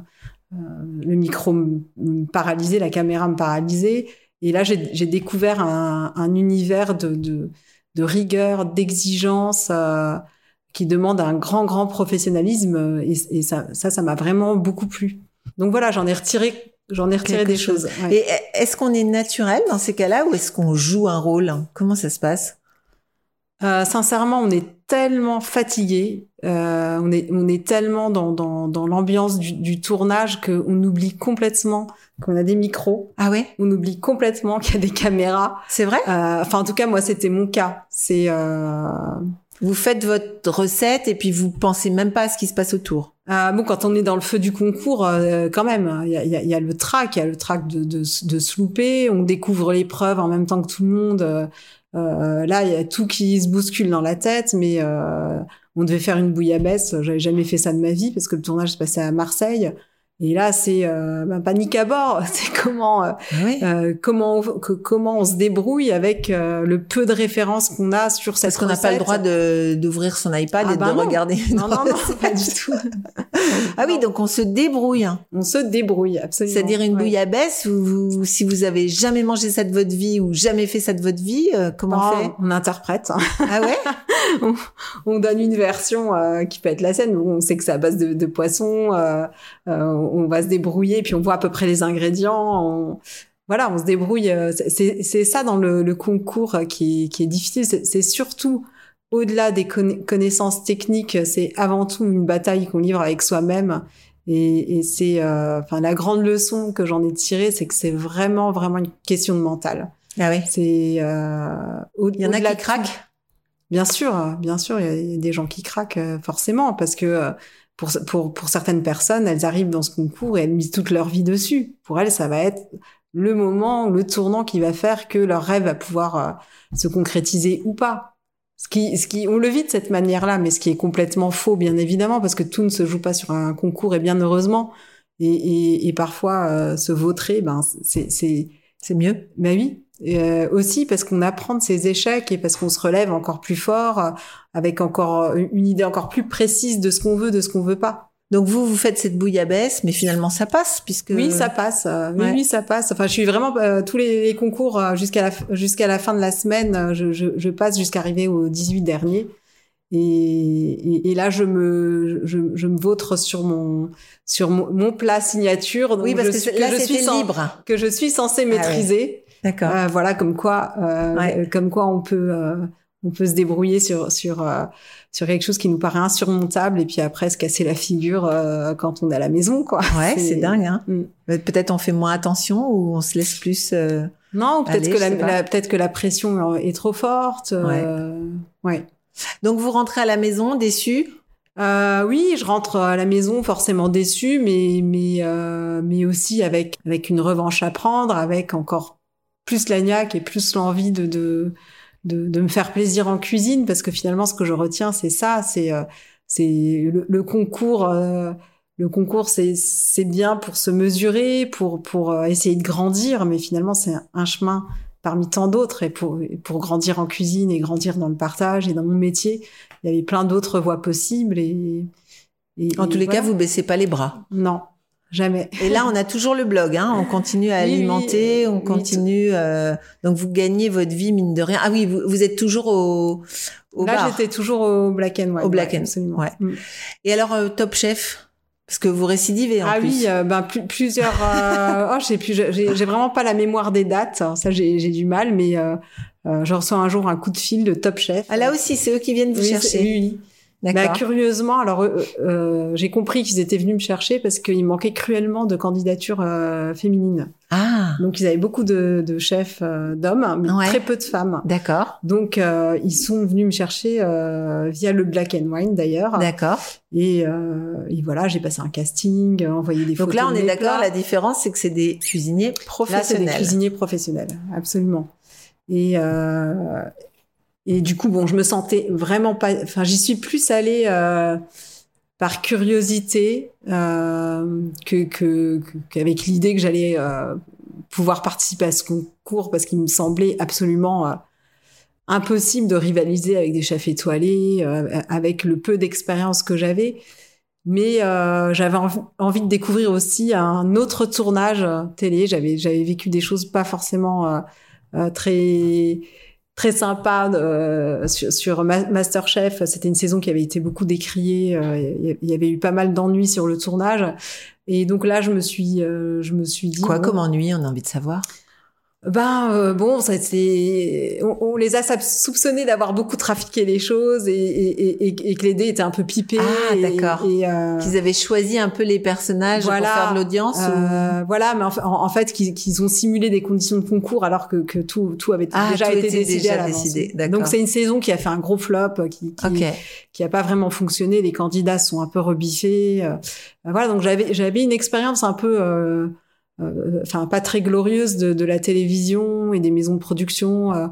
euh, le micro me paralysait, la caméra me paralysait. Et là, j'ai découvert un, un univers de, de, de rigueur, d'exigence euh, qui demande un grand, grand professionnalisme. Et, ça, ça m'a vraiment beaucoup plu. Donc voilà, j'en ai retiré, j'en ai retiré des chose. choses. ouais. Et est-ce qu'on est naturel dans ces cas-là ou est-ce qu'on joue un rôle? Comment ça se passe? Euh, sincèrement, on est tellement fatigué, euh, on est on est tellement dans dans, dans l'ambiance du, du tournage qu'on oublie complètement qu'on a des micros, Ah ouais? On oublie complètement qu'il y a des caméras. C'est vrai? Euh, Enfin, en tout cas, moi, c'était mon cas. C'est euh, Vous faites votre recette et puis vous pensez même pas à ce qui se passe autour. Euh, bon quand on est dans le feu du concours, euh, quand même, il y a, il y a- le track, il y a le track de, de, de se louper. On découvre l'épreuve en même temps que tout le monde. Euh, euh, là, il y a tout qui se bouscule dans la tête, mais on devait faire une bouillabaisse. J'avais jamais fait ça de ma vie parce que le tournage se passait à Marseille. Et là, c'est euh, ben, panique à bord. (laughs) C'est comment, euh, Ah euh, comment, on, que- comment on se débrouille avec euh, le peu de références qu'on a sur cette Parce qu'on n'a pas le droit de d'ouvrir son iPad Ah et bah de non. regarder. Non, non, (laughs) non, pas du tout. Ah oui, donc on se débrouille. hein. On se débrouille, absolument. C'est-à-dire une Ouais. bouillabaisse où vous, si vous avez jamais mangé ça de votre vie ou jamais fait ça de votre vie, euh, comment on Oh, fait? on interprète. hein. Ah ouais? (laughs) On donne une version euh, qui peut être la scène. où On sait que c'est à base de, de poisson. euh, on va se débrouiller, puis on voit à peu près les ingrédients. On... Voilà, on se débrouille. euh, c'est- ça dans le, le concours qui, est- qui est difficile. C'est surtout au-delà des conna- connaissances techniques, c'est avant tout une bataille qu'on livre avec soi-même. Et, et c'est, euh, enfin, la grande leçon que j'en ai tirée, c'est que c'est vraiment, vraiment une question de mental. Ah. C'est euh, Il y en a qui craquent. Bien sûr, bien sûr, il y a- il y, a des gens qui craquent forcément parce que pour, pour pour certaines personnes, elles arrivent dans ce concours et elles misent toute leur vie dessus. Pour elles, ça va être le moment, le tournant qui va faire que leur rêve va pouvoir euh, se concrétiser ou pas. Ce qui, ce qui, on le vit de cette manière-là, mais ce qui est complètement faux, bien évidemment, parce que tout ne se joue pas sur un concours et bien heureusement. Et, et, et parfois, euh, se vautrer, ben, c'est, mieux. ben oui, euh, aussi parce qu'on apprend de ses échecs et parce qu'on se relève encore plus fort, euh, avec encore une idée encore plus précise de ce qu'on veut, de ce qu'on veut pas. Donc vous, vous faites cette bouillabaisse, mais finalement ça passe puisque. Oui, ça passe. euh, oui, Ouais. oui, ça passe. Enfin, je suis vraiment euh, tous les, les concours euh, jusqu'à la jusqu'à la fin de la semaine. euh, je, je, je passe jusqu'à arriver au 18 dernier. Et, et, et là, je me je, je me vautre sur mon sur mon, mon plat signature. donc Oui, parce je que là je suis libre. que je suis censée Ah ouais. D'accord. Euh, voilà, comme quoi, euh, Ouais. comme quoi on peut, euh, on peut se débrouiller sur sur euh, sur quelque chose qui nous paraît insurmontable et puis après se casser la figure euh, quand on est à la maison, quoi. Ouais, c'est dingue. Hein. Mm. Euh, Peut-être on fait moins attention ou on se laisse plus. euh, Non, peut-être que la, peut-être que la pression est trop forte. euh, ouais. Donc vous rentrez à la maison déçu. Euh, oui, je rentre à la maison forcément déçue, mais mais euh, mais aussi avec avec une revanche à prendre, avec encore plus la niaque et plus l'envie de, de de de me faire plaisir en cuisine, parce que finalement ce que je retiens c'est ça, c'est euh, c'est le, le concours. euh, le concours, c'est c'est bien pour se mesurer, pour pour euh, essayer de grandir, mais finalement c'est un- chemin parmi tant d'autres et pour pour grandir en cuisine et grandir dans le partage et dans mon métier, il y avait plein d'autres voies possibles et, et- En et tous les voilà. cas, vous baissez pas les bras. non jamais Et là, on a toujours le blog. Hein. On continue à Oui, oui, alimenter, on oui, continue. euh, Donc vous gagnez votre vie mine de rien. Ah oui, vous, vous êtes toujours au, au là j'étais toujours au black and white Au black ouais, and- absolument. ouais. Mm. Et alors euh, Top Chef, parce que vous récidivez en ah plus. oui euh, ben plus- plusieurs euh, oh j'ai plus j'ai vraiment pas la mémoire des dates ça j'ai du mal mais euh, je reçois un jour un coup de fil de Top Chef Ah là aussi, c'est eux qui viennent vous chercher. oui. Bah, curieusement, alors euh, euh, j'ai compris qu'ils étaient venus me chercher parce qu'il manquait cruellement de candidatures euh, féminines. Ah, Donc ils avaient beaucoup de, de chefs euh, d'hommes, mais Ouais. très peu de femmes. d'accord, Donc euh, ils sont venus me chercher euh, via le Black and Wine d'ailleurs. d'accord. Et, euh, et voilà, j'ai passé un casting, envoyé des Donc photos. là, on est d'accord. La différence, c'est que c'est des cuisiniers Là, c'est professionnels. des cuisiniers professionnels, absolument. Et, euh, Et du coup, bon, je me sentais vraiment pas. Enfin, j'y suis plus allée euh, par curiosité euh, que qu'avec l'idée que j'allais euh, pouvoir participer à ce concours parce qu'il me semblait absolument impossible de rivaliser avec des chefs étoilés, avec le peu d'expérience que j'avais. Mais j'avais envie de découvrir aussi un autre tournage télé. J'avais j'avais vécu des choses pas forcément très très sympa euh, sur, sur, Masterchef. C'était une saison qui avait été beaucoup décriée. Euh, il y avait eu pas mal d'ennuis sur le tournage. Et donc là, je me suis, euh, je me suis dit. Quoi comme ennui On a envie de savoir? Ben euh, bon, ça c'est, on, on, les a soupçonnés d'avoir beaucoup trafiqué les choses et, et, et, et que les dés étaient un peu pipés. Ah d'accord. Euh, qu'ils avaient choisi un peu les personnages voilà, pour faire de l'audience. Euh, Voilà, mais en, en, fait qu'ils ont simulé des conditions de concours alors que, que tout, tout avait ah, déjà tout été décidé déjà à décidé. Donc c'est une saison qui a fait un gros flop, qui qui, okay. qui a pas vraiment fonctionné. Les candidats sont un peu rebiffés. Euh, voilà, donc j'avais j'avais une expérience un peu euh, euh, enfin pas très glorieuse de, de, la télévision et des maisons de production euh,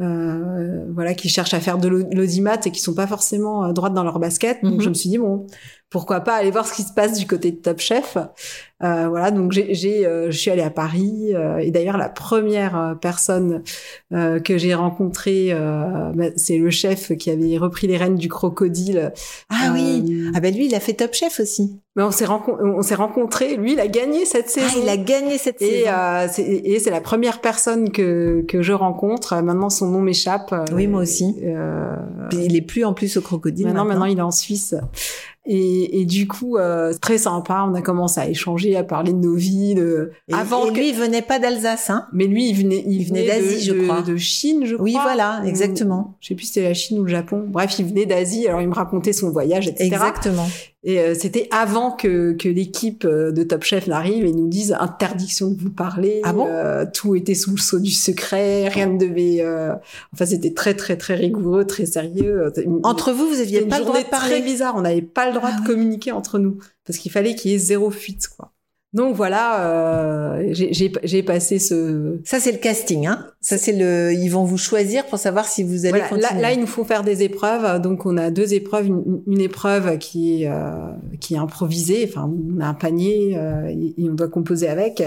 euh, voilà qui cherchent à faire de l'audimat et qui sont pas forcément droites dans leur basket donc mm -hmm. je me suis dit bon pourquoi pas aller voir ce qui se passe du côté de Top Chef. Euh, voilà donc j'ai euh, je suis allée à Paris euh, et d'ailleurs la première personne que j'ai rencontrée bah, c'est le chef qui avait repris les rênes du crocodile. Ah oui. Ah ben lui il a fait Top Chef aussi. Mais on s'est on s'est rencontrés. Lui il a gagné cette saison. ah, il a gagné cette et, saison. et c'est la première personne que que je rencontre. Maintenant son nom m'échappe. Oui moi aussi. Il est plus en plus au crocodile maintenant maintenant, maintenant il est en Suisse et, et, du coup, euh, très sympa. On a commencé à échanger, à parler de nos vies. De... Et, Avant et lui, il venait pas d'Alsace, hein Mais lui, il venait, il, il venait d'Asie, je crois. De Chine, je crois. Oui, voilà, exactement. Je sais plus si c'était la Chine ou le Japon. Bref, il venait d'Asie. Alors, il me racontait son voyage, etc. Exactement. Et euh, c'était avant que, que l'équipe de Top Chef n'arrive et nous dise interdiction de vous parler. Ah bon? Euh, Tout était sous le sceau du secret. Rien ne devait. Euh... Enfin, c'était très très très rigoureux, très sérieux. Entre vous, vous aviez pas le droit de parler. Très bizarre. On n'avait pas le droit ah, de communiquer entre nous parce qu'il fallait qu'il y ait zéro fuite, quoi. Donc voilà, euh, j'ai passé ce. Ça c'est le casting, hein. Ça c'est le. Ils vont vous choisir pour savoir si vous allez voilà, continuer. Là, là, il nous faut faire des épreuves. Donc on a deux épreuves. Une, une épreuve qui est euh, qui est improvisée. Enfin, on a un panier euh, et, et, on doit composer avec.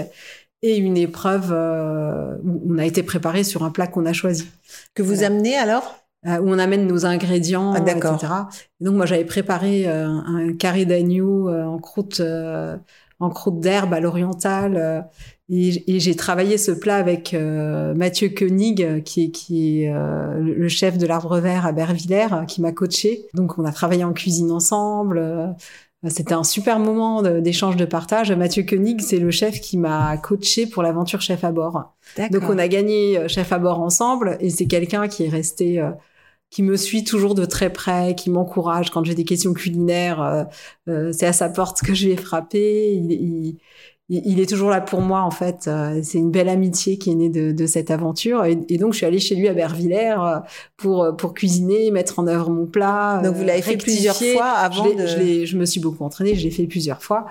Et une épreuve euh, où on a été préparé sur un plat qu'on a choisi. Que vous voilà. amenez alors? Où on amène nos ingrédients, ah, etc. Et donc moi j'avais préparé un, un, carré d'agneau en croûte en croûte d'herbe à l'oriental. Euh, et, et j'ai travaillé ce plat avec euh, Mathieu Koenig, qui est, qui est euh, le chef de l'Arbre Vert à Bervillers, qui m'a coaché. Donc on a travaillé en cuisine ensemble. C'était un super moment d'échange de, de, partage. Mathieu Koenig, c'est le chef qui m'a coaché pour l'aventure chef à bord. Donc on a gagné chef à bord ensemble et c'est quelqu'un qui est resté qui me suit toujours de très près, qui m'encourage quand j'ai des questions culinaires. Euh, euh, c'est à sa porte que je vais frapper. Il, il, il, est toujours là pour moi en fait. Euh, c'est une belle amitié qui est née de, de cette aventure. Et, et, donc je suis allée chez lui à Bervillers euh, pour pour cuisiner, mettre en œuvre mon plat. Donc vous l'avez fait plusieurs fois avant je, de. Je, je, me suis beaucoup entraînée. Je l'ai fait plusieurs fois.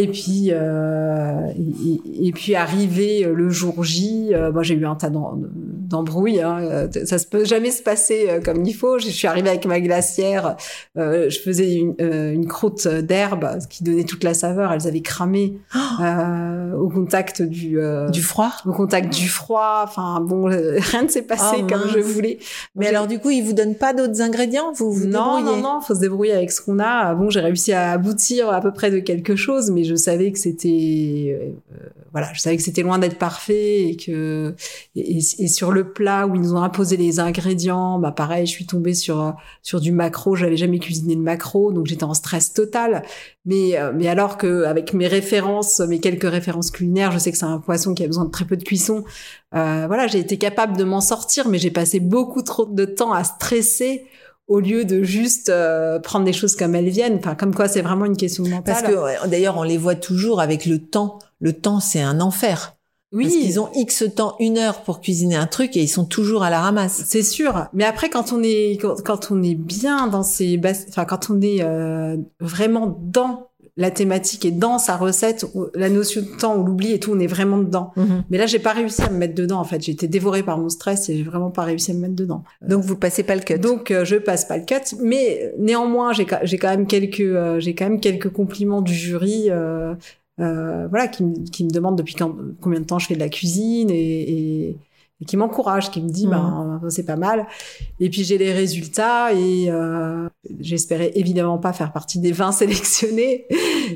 Et puis, euh, et, et, puis arrivé le jour J, euh, moi j'ai eu un tas d'embrouilles. Hein, ça se peut jamais se passer euh, comme il faut. Je suis arrivée avec ma glacière, euh, je faisais une, euh, une croûte d'herbe qui donnait toute la saveur. Elles avaient cramé oh (gasps) au contact du du froid? Au contact du froid. Enfin bon, (laughs) rien ne s'est passé oh, comme je voulais. Mais alors du coup, ils vous donnent pas d'autres ingrédients? Vous vous non débrouillez? non non, faut se débrouiller avec ce qu'on a. Bon, j'ai réussi à aboutir à peu près de quelque chose, mais je savais que c'était euh, voilà, je savais que c'était loin d'être parfait et que et, sur le plat où ils nous ont imposé les ingrédients, bah pareil, je suis tombée sur sur du macro, j'avais jamais cuisiné de macro, donc j'étais en stress total. Mais euh, mais alors que avec mes références, mes quelques références culinaires, je sais que c'est un poisson qui a besoin de très peu de cuisson. Euh, voilà, j'ai été capable de m'en sortir, mais j'ai passé beaucoup trop de temps à stresser au lieu de juste euh, prendre des choses comme elles viennent. Enfin, comme quoi, c'est vraiment une question mentale. Parce que d'ailleurs, on les voit toujours avec le temps. Le temps, c'est un enfer. Oui. Parce qu'ils ont X temps, une heure pour cuisiner un truc et ils sont toujours à la ramasse. C'est sûr. Mais après, quand on est, quand, quand on est bien dans ces, enfin, quand on est euh, vraiment dans la thématique est dans sa recette, la notion de temps ou l'oubli et tout, on est vraiment dedans. Mhm. Mais là, j'ai pas réussi à me mettre dedans. En fait, j'ai été dévorée par mon stress et j'ai vraiment pas réussi à me mettre dedans. Donc vous passez pas le cut. Donc euh, je passe pas le cut, mais néanmoins j'ai quand même quelques euh, j'ai quand même quelques compliments du jury, euh, euh, voilà, qui, me- qui me demandent depuis quand- combien de temps je fais de la cuisine et, et, et qui m'encouragent, qui me dit ben c'est pas mal. Et puis j'ai les résultats et euh, j'espérais évidemment pas faire partie des 20 (laughs) sélectionnés,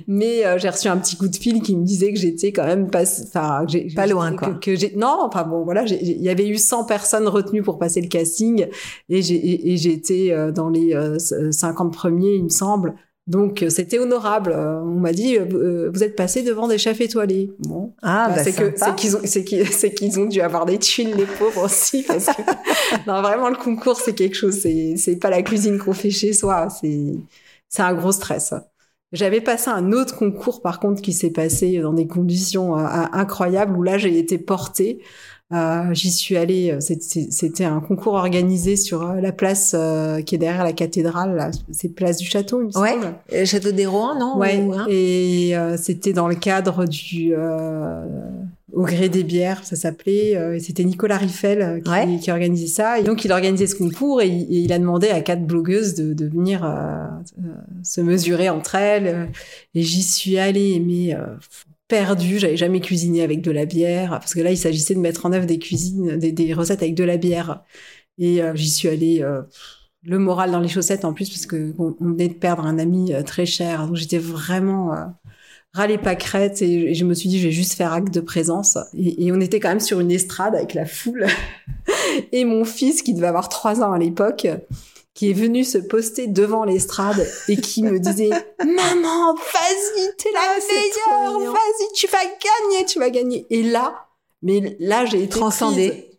mais euh, j'ai reçu un petit coup de fil qui me disait que j'étais quand même pas, enfin Pas loin, quoi. Que, j'ai non, enfin bon voilà, il y avait eu 100 personnes retenues pour passer le casting et j'ai et, et été euh, dans les euh, 50 premiers, il me semble. Donc euh, c'était honorable. Euh, On m'a dit euh, euh, vous êtes passé devant des chefs étoilés. Bon, ah bah, bah, c'est que c'est qu'ils ont c'est qu'ils (laughs) c'est qu'ils ont dû avoir des tuiles les pauvres aussi parce que (laughs) non vraiment le concours c'est quelque chose. C'est c'est pas la cuisine qu'on fait chez soi. C'est c'est un gros stress. J'avais passé un autre concours par contre qui s'est passé dans des conditions euh, incroyables où là j'ai été portée. Euh, J'y suis allée. euh, C'était un concours organisé sur euh, la place euh, qui est derrière la cathédrale. C'est place du château, il me Ouais. semble. Euh, Château des Rouen, non Ouais. Ou, hein Et euh, c'était dans le cadre du euh, au gré des bières, ça s'appelait. euh, c'était Nicolas Riffel euh, qui, Ouais. qui organisait ça. Et donc il organisait ce concours et, il- et il a demandé à quatre blogueuses de, de venir euh, euh, se mesurer entre elles. euh, Et j'y suis allée, mais euh, perdue. J'avais jamais cuisiné avec de la bière parce que là il s'agissait de mettre en œuvre des cuisines, des, des recettes avec de la bière. Et euh, j'y suis allée. euh, le moral dans les chaussettes en plus parce que on, venait de perdre un ami très cher donc j'étais vraiment râlée pas crête et, je me suis dit je vais juste faire acte de présence. Et, et on était quand même sur une estrade avec la foule. (laughs) Et mon fils qui devait avoir trois ans à l'époque qui est venu se poster devant l'estrade et qui me disait maman vas-y t'es la Ah, meilleure vas-y tu vas gagner tu vas gagner et là mais là j'ai été Transcendée.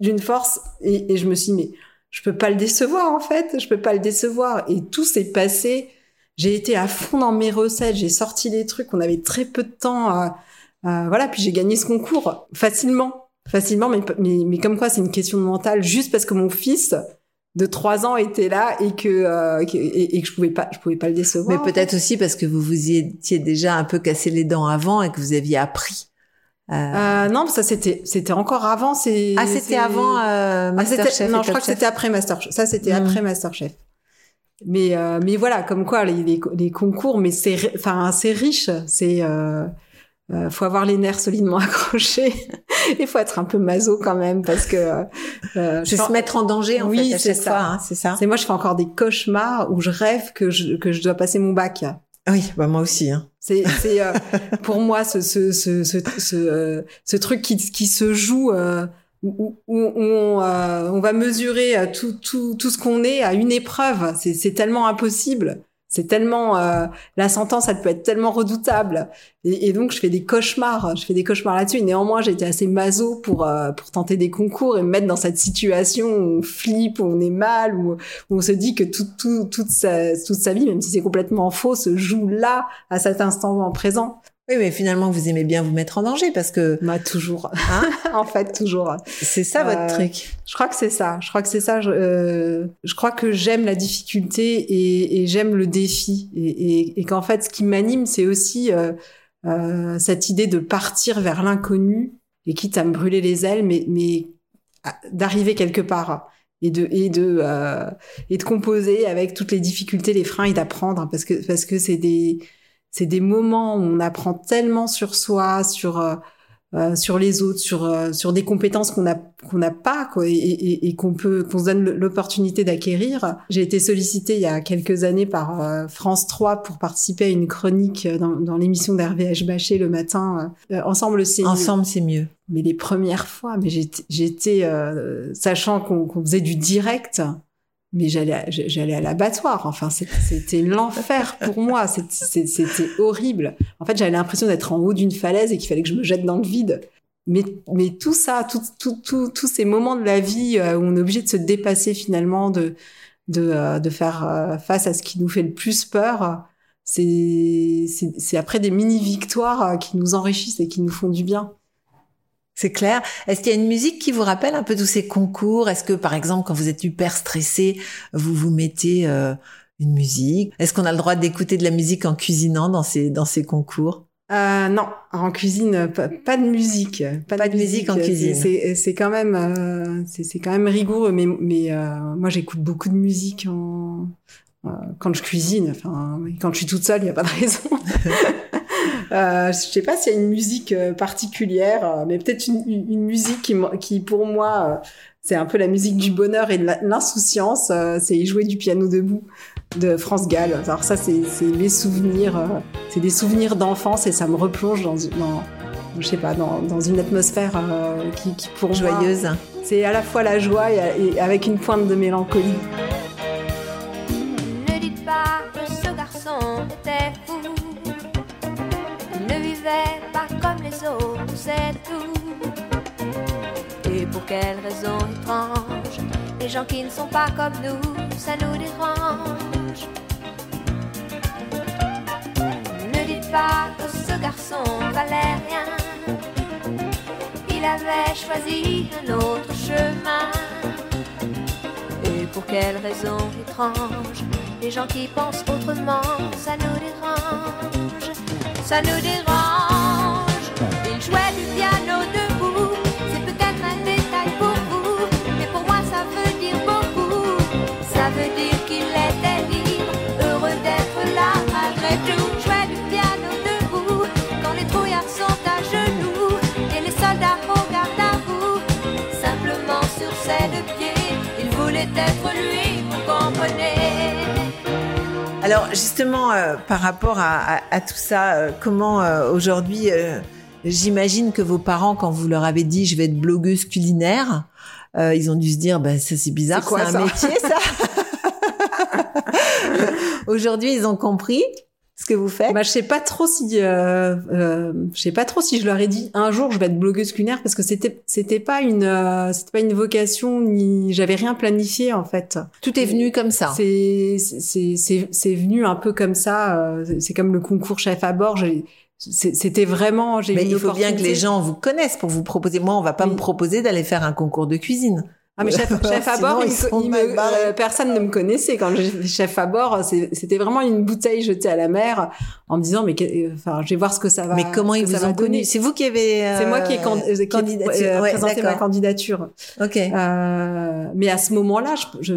d'une force et, et je me suis dit mais je peux pas le décevoir en fait, je peux pas le décevoir et tout s'est passé. J'ai été à fond dans mes recettes, j'ai sorti des trucs, on avait très peu de temps, euh, voilà, puis j'ai gagné ce concours facilement, facilement, mais, mais, mais comme quoi c'est une question de mental, juste parce que mon fils de trois ans était là et que, euh, que- et, et que je pouvais pas, je pouvais pas le décevoir. Mais peut-être aussi parce que vous vous y étiez déjà un peu cassé les dents avant et que vous aviez appris. Euh, Euh, non, ça c'était, c'était encore avant. C'est ah, c'était avant euh, Ah, Masterchef. non, je crois que Chef. c'était après Masterchef. Ça, c'était Mm. après Masterchef. Mais euh, mais voilà, comme quoi les, les, les concours, mais c'est enfin c'est riche. C'est euh, euh, faut avoir les nerfs solidement (laughs) accrochés. Il faut être un peu maso quand même parce que euh, je C'est se mettre en danger en Oui, c'est ça. hein, c'est ça. c'est moi je fais encore des cauchemars où je rêve que je que je dois passer mon bac. Oui, bah moi aussi. Hein. C'est, c'est euh, pour moi ce, ce, ce, ce, ce, euh, ce truc qui, qui se joue euh, où, on, euh, on va mesurer euh, tout, tout, tout ce qu'on est à une épreuve. C'est, tellement impossible. C'est tellement euh, la sentence, elle peut être tellement redoutable. Et, donc je fais des cauchemars. Je fais des cauchemars là-dessus. Néanmoins, j'étais assez maso pour euh, pour tenter des concours et me mettre dans cette situation où on flippe, où on est mal, où, on se dit que tout, tout, toute sa toute sa vie, même si c'est complètement faux, se joue là à cet instant présent. Oui, mais finalement vous aimez bien vous mettre en danger parce que (laughs) Bah toujours. Hein (laughs) en fait, toujours. c'est ça votre Euh, truc. Je crois que c'est ça. Je crois que c'est ça. Je, euh, je crois que j'aime la difficulté et, et j'aime le défi. Et, et, et qu'en fait, ce qui m'anime, c'est aussi euh, euh, cette idée de partir vers l'inconnu et quitte à me brûler les ailes, mais, mais d'arriver quelque part et de et de euh, et de composer avec toutes les difficultés, les freins et d'apprendre parce que parce que c'est des c'est des moments où on apprend tellement sur soi, sur euh, euh, sur les autres, sur euh, sur des compétences qu'on a qu'on n'a pas quoi, et, et, et qu'on peut qu'on se donne l'opportunité d'acquérir. J'ai été sollicitée il y a quelques années par euh, France 3 pour participer à une chronique dans, dans l'émission d'Hervé H. Bachet le matin. euh, ensemble, c'est Ensemble, c'est mieux. mais les premières fois, mais j'étais, j'étais euh, sachant qu'on qu'on faisait du direct, mais j'allais, j'allais à l'abattoir. Enfin, c'était l'enfer pour moi. C'était horrible. En fait, j'avais l'impression d'être en haut d'une falaise et qu'il fallait que je me jette dans le vide. Mais, mais tout ça, tout, tout, tous ces moments de la vie euh, où on est obligé de se dépasser finalement, de, de, euh, de faire euh, face à ce qui nous fait le plus peur, c'est, après des mini-victoires euh, qui nous enrichissent et qui nous font du bien. C'est clair. Est-ce qu'il y a une musique qui vous rappelle un peu tous ces concours? Est-ce que, par exemple, quand vous êtes hyper stressé, vous vous mettez euh, une musique? Est-ce qu'on a le droit d'écouter de la musique en cuisinant dans ces dans ces concours? Euh, non, en cuisine, pas, de musique, pas, de, musique, en cuisine. C'est quand même, euh, c'est quand même rigoureux. Mais, mais euh, moi, j'écoute beaucoup de musique en, euh, quand je cuisine. Enfin, quand je suis toute seule, il y a pas de raison. (laughs) euh, je sais pas s'il y a une musique particulière, mais peut-être une, une, musique qui, qui pour moi, c'est un peu la musique du bonheur et de l'insouciance. c'est jouer du piano debout de France Gall. Alors ça, c'est mes souvenirs, euh, c'est des souvenirs d'enfance et ça me replonge dans, dans je sais pas, dans, dans une atmosphère euh, qui, qui, pour joyeuse. C'est à la fois la joie et, avec une pointe de mélancolie. Autres, c'est tout. Et pour quelle raison étrange, les gens qui ne sont pas comme nous, ça nous dérange. pas que ce garçon valait rien. Il avait choisi un autre chemin. Et pour quelle raison étrange, les gens qui pensent autrement, ça nous dérange. Ça nous dérange. Alors justement, euh, par rapport à, tout ça, euh, comment euh, aujourd'hui, j'imagine que vos parents, quand vous leur avez dit je vais être blogueuse culinaire, ils ont dû se dire bah ça c'est bizarre, c'est un métier ça. (laughs) (laughs) aujourd'hui, ils ont compris ce que vous faites Bah je sais pas trop si euh, euh, je sais pas trop si je leur ai dit un jour je vais être blogueuse culinaire parce que c'était c'était pas une euh, c'était pas une vocation ni j'avais rien planifié en fait. Tout est venu comme ça. C'est c'est c'est c'est venu un peu comme ça. Euh, c'est comme le concours chef à bord. C'était vraiment. Mais il faut bien que les gens vous connaissent pour vous proposer. Moi, on va pas me proposer d'aller faire un concours de cuisine. Ah mais chef, (laughs) chef à bord, euh, personne ne me connaissait quand je chef à bord. C'était vraiment une bouteille jetée à la mer en me disant mais enfin je vais voir ce que ça va. Mais comment ils vous ont connu C'est vous qui avez. C'est moi qui ai, euh, présenté ma candidature. Ok. Euh, mais à ce moment-là, je, je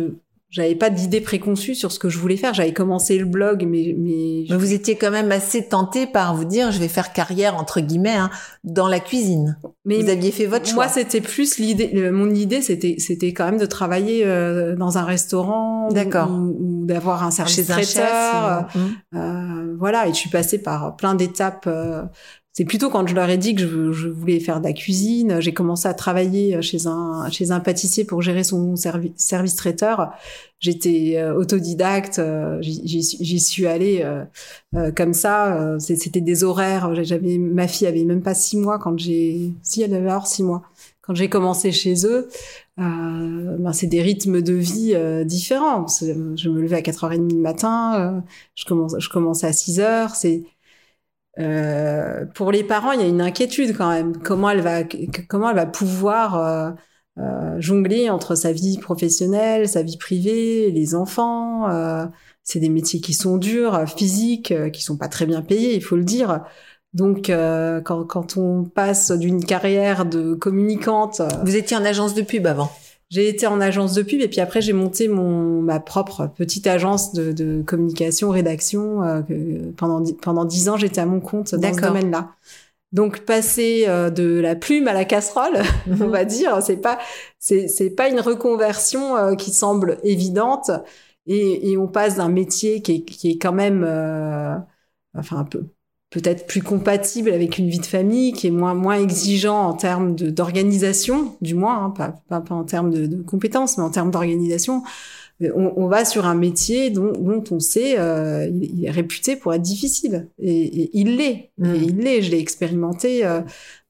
j'avais pas d'idée préconçue sur ce que je voulais faire. J'avais commencé le blog, mais mais, vous étiez quand même assez tenté par vous dire je vais faire carrière entre guillemets hein, dans la cuisine. Mais vous aviez fait votre choix. Moi, c'était plus l'idée. Mon idée, c'était c'était quand même de travailler euh, dans un restaurant, d'accord, ou, d'avoir un service Chez traiteur. Un chef, euh, euh, voilà, et je suis passée par plein d'étapes euh, c'est plutôt quand je leur ai dit que je, voulais faire de la cuisine, j'ai commencé à travailler chez un chez un pâtissier pour gérer son service traiteur. J'étais euh, autodidacte, euh, j'y suis allée euh, comme ça. C'était des horaires. Ma fille avait même pas six mois quand j'ai si elle avait alors six mois quand j'ai commencé chez eux. ben c'est des rythmes de vie différents. Je me levais à 4h30 du matin, je commence je commençais à 6h. C'est euh, pour les parents, il y a une inquiétude quand même. Comment elle va, comment elle va pouvoir euh, euh, jongler entre sa vie professionnelle, sa vie privée, les enfants. Euh, c'est des métiers qui sont durs, physiques, qui sont pas très bien payés, il faut le dire. Donc, quand, quand on passe d'une carrière de communicante, vous étiez en agence de pub avant. J'ai été en agence de pub et puis après j'ai monté mon ma propre petite agence de, de communication, rédaction. Euh, pendant pendant dix ans, j'étais à mon compte dans ce domaine-là. Donc passer euh, de la plume à la casserole, (laughs) on va dire, c'est pas c'est c'est pas une reconversion euh, qui semble évidente et, et on passe d'un métier qui est qui est quand même enfin un peu peut-être plus compatible avec une vie de famille, qui est moins moins exigeant en termes d'organisation, du moins, hein, pas, pas, pas, en termes de, de, compétences, mais en termes d'organisation. On, on, va sur un métier dont, dont on sait euh, il, est réputé pour être difficile et, et il l'est. Mmh. Et il l'est. Je l'ai expérimenté. Euh,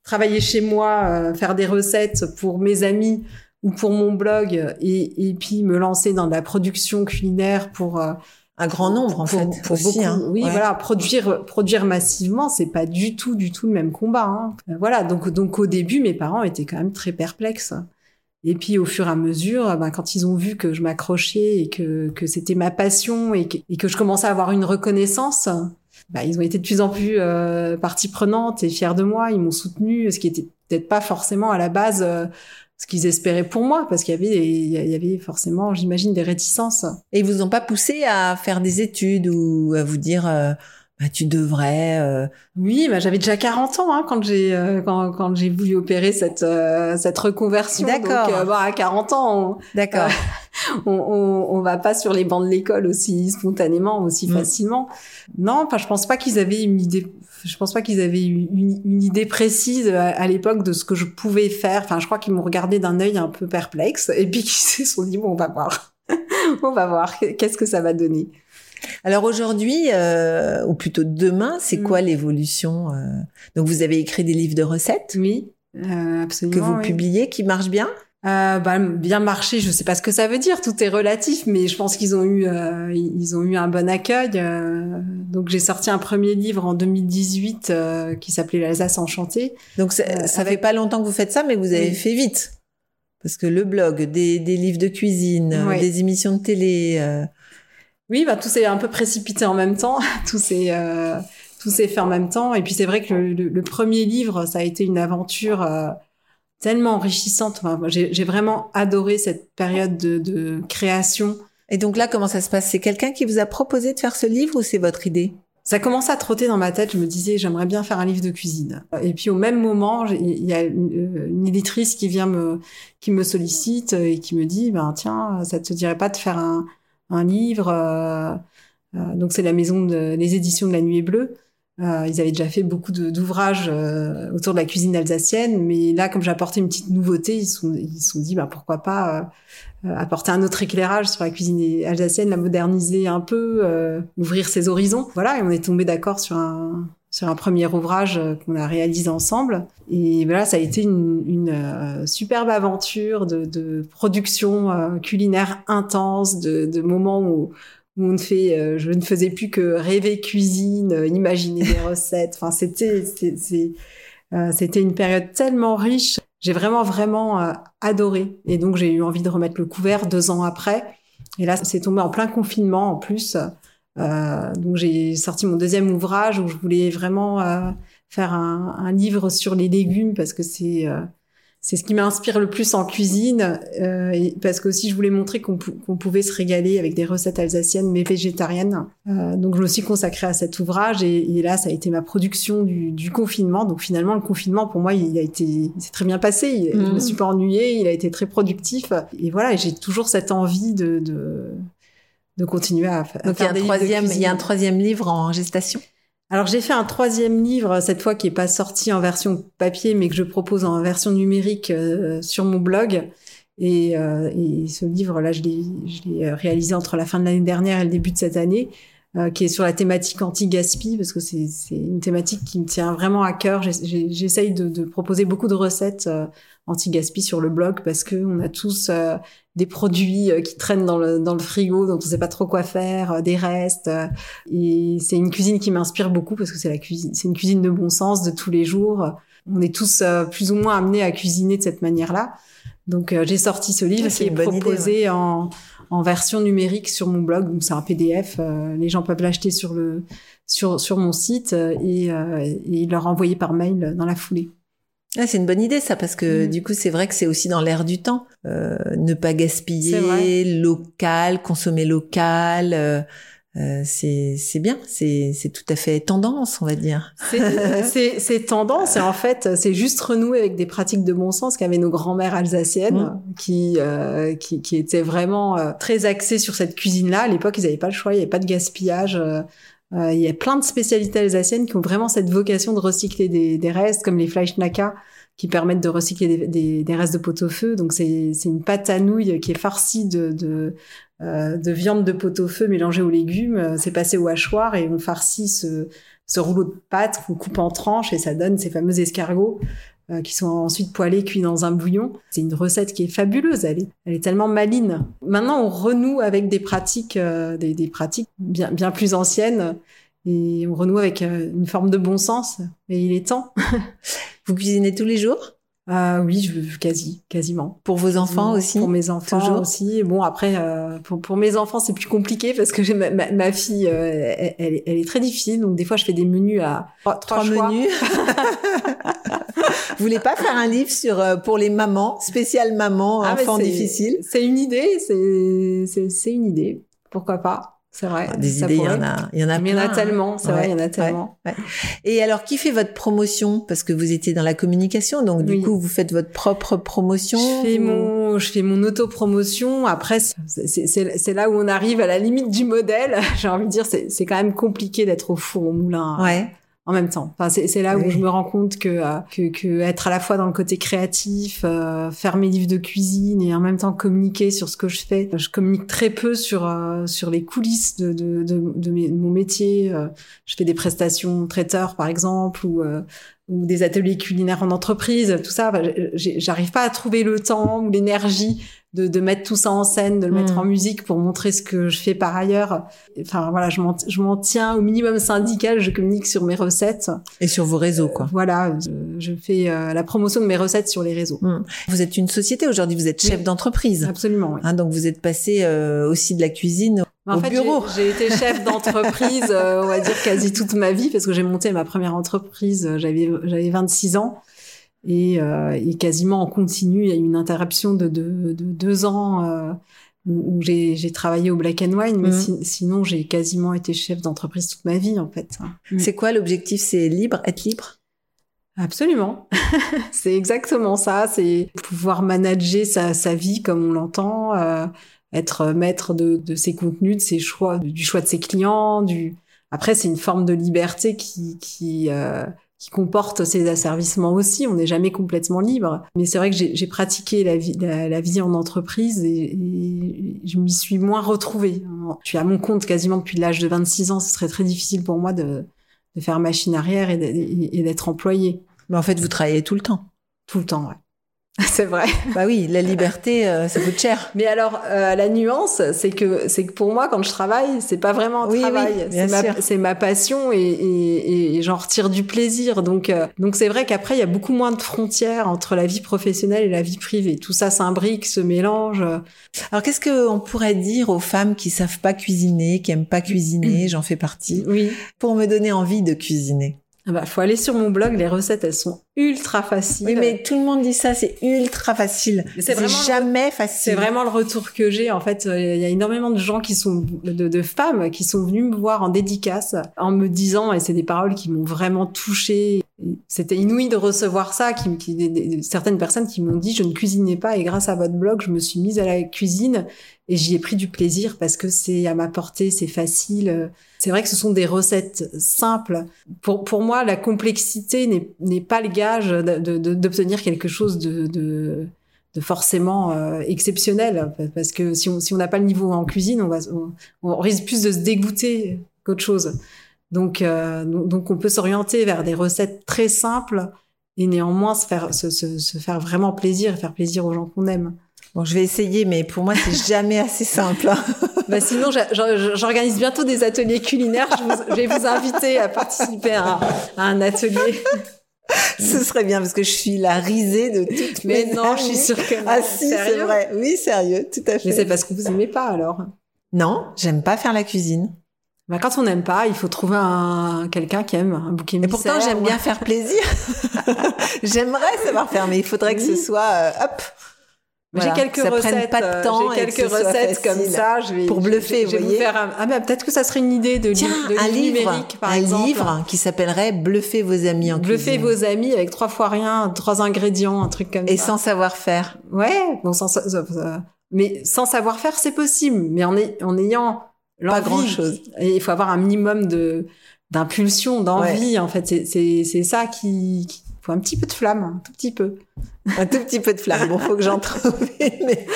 travailler chez moi, euh, faire des recettes pour mes amis ou pour mon blog, et, et puis me lancer dans la production culinaire pour euh, un grand nombre en fait pour aussi, beaucoup, hein. oui voilà produire produire massivement c'est pas du tout du tout le même combat hein. Euh, voilà donc donc au début mes parents étaient quand même très perplexes Et puis au fur et à mesure, ben, quand ils ont vu que je m'accrochais et que, que c'était ma passion et que, et que je commençais à avoir une reconnaissance, ben, ils ont été de plus en plus euh, partie prenante et fiers de moi. Ils m'ont soutenu, ce qui était peut-être pas forcément à la base euh, ce qu'ils espéraient pour moi, parce qu'il y avait, il y avait forcément, j'imagine, des réticences. Et ils vous ont pas poussé à faire des études ou à vous dire euh, bah, tu devrais. Euh, Oui, bah, j'avais déjà 40 ans hein, quand j'ai euh, quand, quand j'ai voulu opérer cette euh, cette reconversion. D'accord. Donc, euh, bah, à 40 ans, D'accord. (laughs) on, on, on va pas sur les bancs de l'école aussi spontanément, aussi Mm. facilement. Non, enfin, je pense pas qu'ils avaient une idée. Je pense pas qu'ils avaient eu une, une idée précise à, à l'époque de ce que je pouvais faire. Enfin, je crois qu'ils m'ont regardé d'un œil un peu perplexe et puis (laughs) qu'ils se sont dit bon, on va voir, (laughs) on va voir, qu'est-ce que ça va donner. Alors aujourd'hui, euh, ou plutôt demain, c'est Mm. quoi l'évolution euh? Donc vous avez écrit des livres de recettes? Oui, euh, absolument. que vous oui. publiez, qui marchent bien? Euh, bah, bien marché, je sais pas ce que ça veut dire, tout est relatif, mais je pense qu'ils ont eu, euh, ils ont eu un bon accueil. euh, donc j'ai sorti un premier livre en 2018 euh, qui s'appelait l'Alsace enchantée. Donc ça, Euh, ça avec- fait pas longtemps que vous faites ça, mais vous avez Oui. fait vite. Parce que le blog, des, des livres de cuisine, euh, Oui. des émissions de télé. euh, Oui, bah tout s'est un peu précipité en même temps, (laughs) tout s'est euh, tout s'est fait en même temps. Et puis c'est vrai que le, le- le premier livre, ça a été une aventure euh, tellement enrichissante. Enfin, j'ai j'ai vraiment adoré cette période de, de création. Et donc là, comment ça se passe? C'est quelqu'un qui vous a proposé de faire ce livre ou c'est votre idée? Ça commençait à trotter dans ma tête. Je me disais, j'aimerais bien faire un livre de cuisine. Et puis au même moment, il y a une, euh, une éditrice qui vient me, qui me sollicite et qui me dit, ben tiens, ça te dirait pas de faire un, un livre euh, euh, Donc c'est la maison de, les éditions de la Nuée Bleue. Euh, ils avaient déjà fait beaucoup d'ouvrages euh, autour de la cuisine alsacienne, mais là, comme j'apportais une petite nouveauté, ils se sont, ils sont dit, ben pourquoi pas euh, euh, apporter un autre éclairage sur la cuisine alsacienne, la moderniser un peu, euh, ouvrir ses horizons. Voilà, et on est tombé d'accord sur un sur un premier ouvrage euh, qu'on a réalisé ensemble. Et voilà, ça a été une, une euh, superbe aventure de, de production euh, culinaire intense, de, de moments où, où on ne fait, euh, je ne faisais plus que rêver cuisine, euh, imaginer des (laughs) recettes. Enfin, c'était, euh, c'était une période tellement riche. J'ai vraiment, vraiment euh, adoré. Et donc, j'ai eu envie de remettre le couvert deux ans après. Et là, c'est tombé en plein confinement en plus. Euh, donc, j'ai sorti mon deuxième ouvrage où je voulais vraiment euh, faire un, un livre sur les légumes parce que c'est euh, c'est ce qui m'inspire le plus en cuisine, euh, et parce que aussi je voulais montrer qu'on pou- qu'on pouvait se régaler avec des recettes alsaciennes mais végétariennes. Euh, donc je me suis consacrée à cet ouvrage et, et là ça a été ma production du, du confinement. Donc finalement le confinement pour moi il a été, il s'est très bien passé. Il- Je me Mhm. suis pas ennuyée, il a été très productif et voilà. J'ai toujours cette envie de de, de continuer à, à Donc il y, a faire un des troisième, il y a un troisième livre en gestation? Alors j'ai fait un troisième livre cette fois qui est pas sorti en version papier mais que je propose en version numérique euh, sur mon blog. Et, euh, et ce livre là je l'ai je l'ai réalisé entre la fin de l'année dernière et le début de cette année euh, qui est sur la thématique anti-gaspi parce que c'est c'est une thématique qui me tient vraiment à cœur. J'essaye de, de proposer beaucoup de recettes euh, anti-gaspi sur le blog parce que on a tous euh, des produits euh, qui traînent dans le, dans le frigo dont on sait pas trop quoi faire, des restes. euh, et c'est une cuisine qui m'inspire beaucoup parce que c'est la cuisine, c'est une cuisine de bon sens de tous les jours. On est tous euh, plus ou moins amenés à cuisiner de cette manière-là. Donc euh, j'ai sorti ce livre Ah, qui c'est est idée, proposé en, en version numérique sur mon blog. Donc c'est un PDF. euh, les gens peuvent l'acheter sur le sur sur mon site euh, et, euh, et leur envoyer par mail dans la foulée. Ah, c'est une bonne idée ça parce que Mm. du coup c'est vrai que c'est aussi dans l'air du temps. Euh, ne pas gaspiller, local, consommer local. euh, euh, c'est c'est bien, c'est c'est tout à fait tendance on va dire. C'est- (laughs) C'est c'est tendance et en fait c'est juste renouer avec des pratiques de bon sens qu'avaient nos grands-mères alsaciennes Mm. qui, euh, qui qui étaient vraiment euh, très axées sur cette cuisine-là. À l'époque ils n'avaient pas le choix, il n'y avait pas de gaspillage. euh, il y a plein de spécialités alsaciennes qui ont vraiment cette vocation de recycler des, des restes comme les Fleischnacker qui permettent de recycler des, des, des restes de pot-au-feu. Donc c'est c'est une pâte à nouilles qui est farcie de, de, euh, de viande de pot-au-feu mélangée aux légumes. Euh, C'est passé au hachoir et on farcit ce, ce rouleau de pâte qu'on coupe en tranches et ça donne ces fameux escargots euh, qui sont ensuite poêlés, cuits dans un bouillon. C'est une recette qui est fabuleuse. Elle est, elle est tellement maline. Maintenant, on renoue avec des pratiques, euh, des, des pratiques bien, bien plus anciennes. Et on renoue avec euh, une forme de bon sens. Et il est temps. (laughs) Vous cuisinez tous les jours? Euh, oui, je, quasi, quasiment. Pour vos enfants aussi Pour mes enfants Toujours aussi. Bon, après, euh, pour, pour mes enfants, c'est plus compliqué parce que j'ai (laughs) ma, ma, ma fille, euh, elle, elle, est très difficile. Donc, des fois, je fais des menus à trois, Trois menus. (laughs) Vous voulez pas faire un livre sur euh, pour les mamans, spécial maman, Ah, enfants c'est- difficiles C'est une idée, c'est une idée. Pourquoi pas? C'est vrai. Des idées, il y en a, il y en a il y en a plein, hein. tellement, c'est Ouais, vrai, il y en a ouais. tellement. Et alors, qui fait votre promotion? Parce que vous étiez dans la communication, donc du coup, vous faites votre propre promotion. Je fais mon, je fais mon auto-promotion. Après, c'est- là où on arrive à la limite du modèle. (laughs) J'ai envie de dire, c'est c'est quand même compliqué d'être au four au moulin. Ouais. En même temps. Enfin, c'est là Oui. où je me rends compte que, euh, que, que être à la fois dans le côté créatif, euh, faire mes livres de cuisine et en même temps communiquer sur ce que je fais. Je communique très peu sur euh, sur les coulisses de de, de, de mes- de mon métier. Euh, je fais des prestations traiteurs par exemple ou euh, ou des ateliers culinaires en entreprise, tout ça. J'arrive pas à trouver le temps ou l'énergie de, de mettre tout ça en scène, de le mettre Mm. en musique pour montrer ce que je fais par ailleurs. Enfin voilà, je m'en je m'en tiens au minimum syndical. Je communique sur mes recettes. Et sur vos réseaux, quoi. Voilà, je, je fais euh, la promotion de mes recettes sur les réseaux. Vous êtes une société aujourd'hui, vous êtes chef Oui. d'entreprise. Absolument. Oui. Hein, donc vous êtes passé euh, aussi de la cuisine En au fait, bureau. j'ai j'ai été chef (laughs) d'entreprise, euh, on va dire quasi toute ma vie, parce que j'ai monté ma première entreprise, euh, j'avais j'avais 26 ans. Et, euh, et quasiment en continu, il y a eu une interruption de, de, de deux ans euh, où, où j'ai j'ai travaillé au Black and Wine, mais si- sinon j'ai quasiment été chef d'entreprise toute ma vie en fait. Mm. C'est quoi l'objectif? C'est libre, être libre? Absolument. (laughs) c'est exactement ça. C'est pouvoir manager sa, sa vie comme on l'entend, euh, être maître de, de ses contenus, de ses choix, du choix de ses clients. Du... Après, c'est une forme de liberté qui, qui, euh, qui comporte ses asservissements aussi. On n'est jamais complètement libre. Mais c'est vrai que j'ai pratiqué la vie, la, la vie en entreprise et, et je m'y suis moins retrouvée. Je suis à mon compte quasiment depuis l'âge de 26 ans. Ce serait très difficile pour moi de, de faire machine arrière et d'être- et d'être employé Mais en fait, vous travaillez tout le temps. tout le temps. Ouais. (laughs) C'est vrai. Bah oui, la liberté, euh, ça coûte cher. Mais alors, euh, la nuance, c'est que c'est que pour moi, quand je travaille, c'est pas vraiment un Oui, oui, travail, bien c'est ma, c'est ma passion et, et, et j'en retire du plaisir. Donc, euh, donc c'est vrai qu'après, il y a beaucoup moins de frontières entre la vie professionnelle et la vie privée. Tout ça s'imbrique, se mélange. Alors qu'est-ce qu'on pourrait dire aux femmes qui savent pas cuisiner, qui aiment pas cuisiner, (clears throat) j'en fais partie, Oui. pour me donner envie de cuisiner Ah bah, faut aller sur mon blog. Les recettes, elles sont ultra faciles. Oui, mais tout le monde dit ça, c'est ultra facile. C'est vraiment le- jamais facile. C'est vraiment le retour que j'ai. En fait, euh, il y a énormément de gens qui sont, de, de femmes qui sont venues me voir en dédicace en me disant, et c'est des paroles qui m'ont vraiment touchée. C'était inouï de recevoir ça. Qui, qui- certaines personnes qui m'ont dit, je ne cuisinais pas et grâce à votre blog, je me suis mise à la cuisine et j'y ai pris du plaisir parce que c'est à ma portée, c'est facile. C'est vrai que ce sont des recettes simples. Pour, pour moi, la complexité n'est pas le gage d'obtenir quelque chose de, de, de forcément euh, exceptionnel. Parce que si on si on n'a pas le niveau en cuisine, on, va, on, risque plus de se dégoûter qu'autre chose. Donc, euh, donc on peut s'orienter vers des recettes très simples et néanmoins se faire, se, se, se faire vraiment plaisir et faire plaisir aux gens qu'on aime. Bon, je vais essayer, mais pour moi, c'est (laughs) jamais assez simple. hein. Bah sinon, j'organise bientôt des ateliers culinaires. Je, vous- je vais vous inviter à participer à, à un atelier. (laughs) Ce serait bien parce que je suis la risée de toutes Mais mes non, je suis sûre que non. Ah si, c'est vrai. Oui, sérieux, tout à fait. Mais c'est parce que vous aimez pas alors. Non, j'aime pas faire la cuisine. Bah, quand on n'aime pas, il faut trouver un quelqu'un qui aime un bouquet Et pourtant, j'aime bien faire plaisir. (laughs) J'aimerais savoir faire, mais il faudrait que ce soit euh, hop. J'ai quelques ça recettes. pas de euh, temps J'ai et que quelques recettes comme ça. Je vais Pour bluffer, je, je vais vous vous voyez. faire un... Ah bah peut-être que ça serait une idée de, Tiens, de un livre livre, numérique par un exemple. livre qui s'appellerait Bluffer vos amis en Bluffer cuisine. vos amis avec trois fois rien, trois ingrédients, un truc comme Et ça. sans savoir faire. Ouais, bon, sans, sa- sa- sa- mais sans savoir faire, c'est possible. Mais en, ay- en ayant Pas grand chose. Et il faut avoir un minimum de d'impulsion, d'envie. En fait, c'est ça qui, qui faut un petit peu de flamme, un tout petit peu. Un tout petit peu de flamme. Bon, faut que j'en trouve une, mais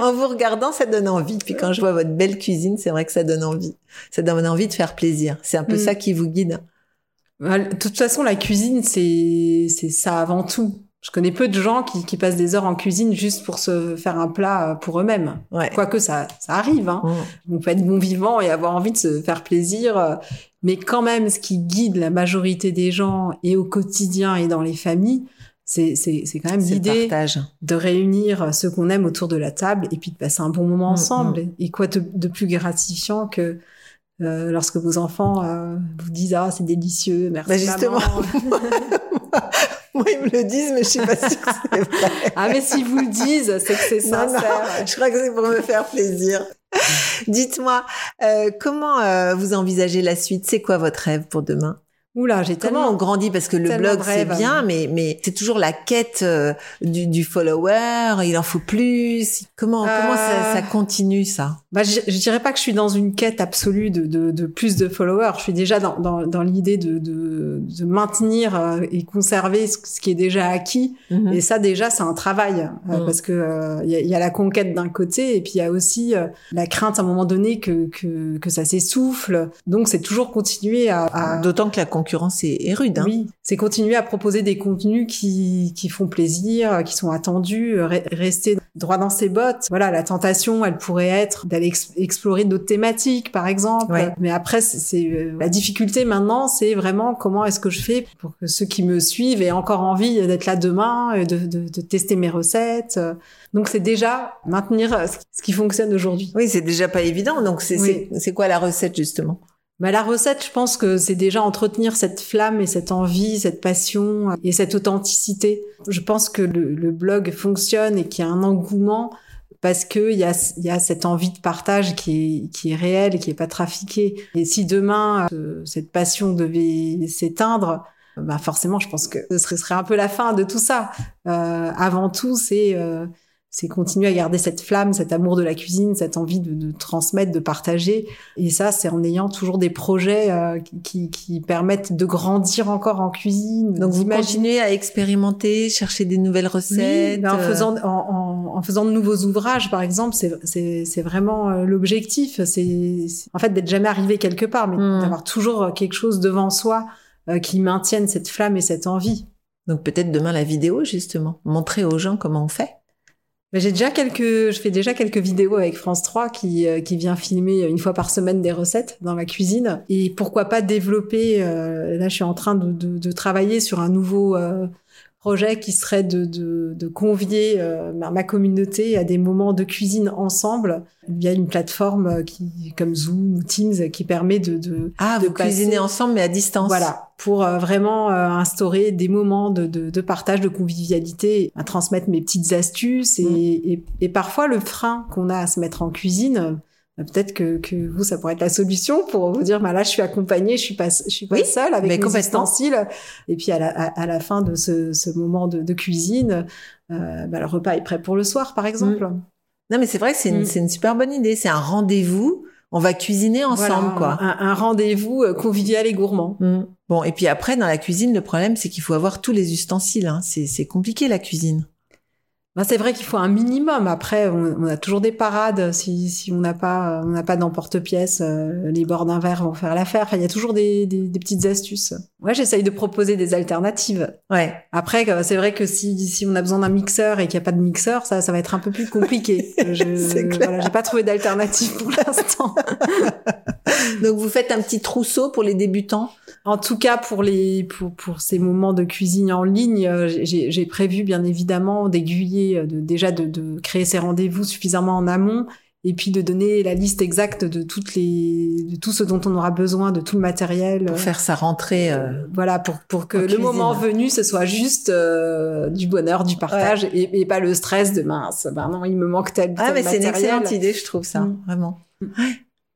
en, en vous regardant, ça donne envie. Puis quand je vois votre belle cuisine, c'est vrai que ça donne envie. Ça donne envie de faire plaisir. C'est un peu Mm. ça qui vous guide. Bah, De toute façon, la cuisine, c'est c'est ça avant tout. Je connais peu de gens qui, qui passent des heures en cuisine juste pour se faire un plat pour eux-mêmes. Ouais. Quoique ça, ça arrive. Hein. Mm. On peut être bon vivant et avoir envie de se faire plaisir. euh, Mais quand même, ce qui guide la majorité des gens et au quotidien et dans les familles, c'est c'est c'est quand même C'est l'idée de réunir ceux qu'on aime autour de la table et puis de passer un bon moment Mm, ensemble. Et quoi de, de plus gratifiant que euh, lorsque vos enfants euh, vous disent ah c'est délicieux, merci Bah, justement. maman. (laughs) (laughs) Moi, ils me le disent, mais je suis pas sûre que c'est vrai. ah mais si vous le disent, c'est que c'est Non, non, sincère. je crois que c'est pour me faire plaisir. Dites-moi, euh, comment euh, vous envisagez la suite? C'est quoi votre rêve pour demain? Oula, j'ai Comment tellement on grandit? Parce que le blog, c'est bien, mais, mais c'est toujours la quête euh, du, du follower, il en faut plus. Comment, comment ça, Euh, ça continue, ça? Bah, je, je dirais pas que je suis dans une quête absolue de, de, de plus de followers. Je suis déjà dans, dans, dans l'idée de, de, de maintenir euh, et conserver ce, ce qui est déjà acquis. Mhm. Et ça, déjà, c'est un travail euh, Mm. parce que euh, il y, a, il y a la conquête d'un côté et puis il y a aussi euh, la crainte à un moment donné que que, que ça s'essouffle. Donc, c'est toujours continuer à, à D'autant que la concurrence est, est rude. Hein. oui, c'est continuer à proposer des contenus qui, qui font plaisir, qui sont attendus, euh, re- rester droit dans ses bottes. Voilà, la tentation, elle pourrait être d'aller ex- explorer d'autres thématiques, par exemple. Ouais. Mais après, c'est- euh, la difficulté maintenant, c'est vraiment comment est-ce que je fais pour que ceux qui me suivent aient encore envie d'être là demain, et de, de, de tester mes recettes. Donc c'est déjà maintenir euh, ce qui- fonctionne aujourd'hui. Oui, c'est déjà pas évident. Donc, c'est Oui. c'est- c'est quoi la recette, justement? Bah, la recette, je pense que c'est déjà entretenir cette flamme et cette envie, cette passion et cette authenticité. Je pense que le, blog fonctionne et qu'il y a un engouement parce que il y a, y a cette envie de partage qui est, qui est réelle et qui est pas trafiquée. Et si demain, euh, cette passion devait s'éteindre, bah forcément, je pense que ce serait, serait un peu la fin de tout ça. Euh, avant tout, c'est euh, c'est continuer à garder cette flamme, cet amour de la cuisine, cette envie de, de transmettre, de partager. Et ça, c'est en ayant toujours des projets euh, qui, qui permettent de grandir encore en cuisine. Donc, vous continuez à expérimenter, chercher des nouvelles Oui, recettes mais en euh, faisant en, en, en faisant de nouveaux ouvrages, par exemple, c'est c'est c'est vraiment euh, l'objectif. C'est en fait d'être jamais arrivé quelque part, mais Mm. d'avoir toujours euh, quelque chose devant soi euh, qui maintienne cette flamme et cette envie. Donc, peut-être demain, la vidéo, justement. Montrer aux gens comment on fait. J'ai déjà quelques, je fais déjà quelques vidéos avec France 3 qui, euh, qui vient filmer une fois par semaine des recettes dans ma cuisine. Et pourquoi pas développer, euh, là je suis en train de, de, de travailler sur un nouveau euh, projet qui serait de, de, de convier euh, ma, communauté à des moments de cuisine ensemble via une plateforme qui, comme Zoom ou Teams qui permet de, de, Ah, de vous passer- ensemble, mais à distance. voilà, pour euh, vraiment euh, instaurer des moments de, de, de partage, de convivialité, à transmettre mes petites astuces et, Mm. et, et parfois le frein qu'on a à se mettre en cuisine. Euh, Peut-être que, que vous, ça pourrait être la solution pour vous dire, bah là, je suis accompagnée, je suis pas, je suis pas Oui, seule avec mes ustensiles. Et puis à la, à, à la fin de ce, ce moment de, de cuisine, euh, bah, le repas est prêt pour le soir, par exemple. Non, mais c'est vrai que c'est une, Mm. une super bonne idée. C'est un rendez-vous. On va cuisiner ensemble, Voilà, quoi. Un, un rendez-vous euh, convivial et gourmand. Mm. Bon, et puis après, dans la cuisine, le problème, c'est qu'il faut avoir tous les ustensiles. Hein. C'est c'est compliqué, la cuisine. Ben, c'est vrai qu'il faut un minimum. Après, on, on a toujours des parades. Si, si on n'a pas, on n'a pas d'emporte-pièce, euh, les bords d'un verre vont faire l'affaire. Enfin, il y a toujours des, des, des petites astuces. Ouais, j'essaye de proposer des alternatives. Ouais. Après, euh, c'est vrai que si, si on a besoin d'un mixeur et qu'il n'y a pas de mixeur, ça, ça va être un peu plus compliqué. (laughs) Je, C'est clair. voilà, j'ai pas trouvé d'alternative pour l'instant. (laughs) Donc, vous faites un petit trousseau pour les débutants? En tout cas, pour les pour pour ces moments de cuisine en ligne, euh, j'ai prévu bien évidemment d'aiguiller, euh, de, déjà de, de créer ces rendez-vous suffisamment en amont, et puis de donner la liste exacte de toutes les de tout ce dont on aura besoin, de tout le matériel. Pour euh, faire sa rentrée. euh, voilà, pour pour que le cuisine. moment venu, ce soit juste euh, du bonheur, du partage, et, et pas le stress de mince. Ben non, il me manque tel, Ah, tel mais c'est une excellente idée, je trouve ça. Mm. Vraiment. Mm. Ouais.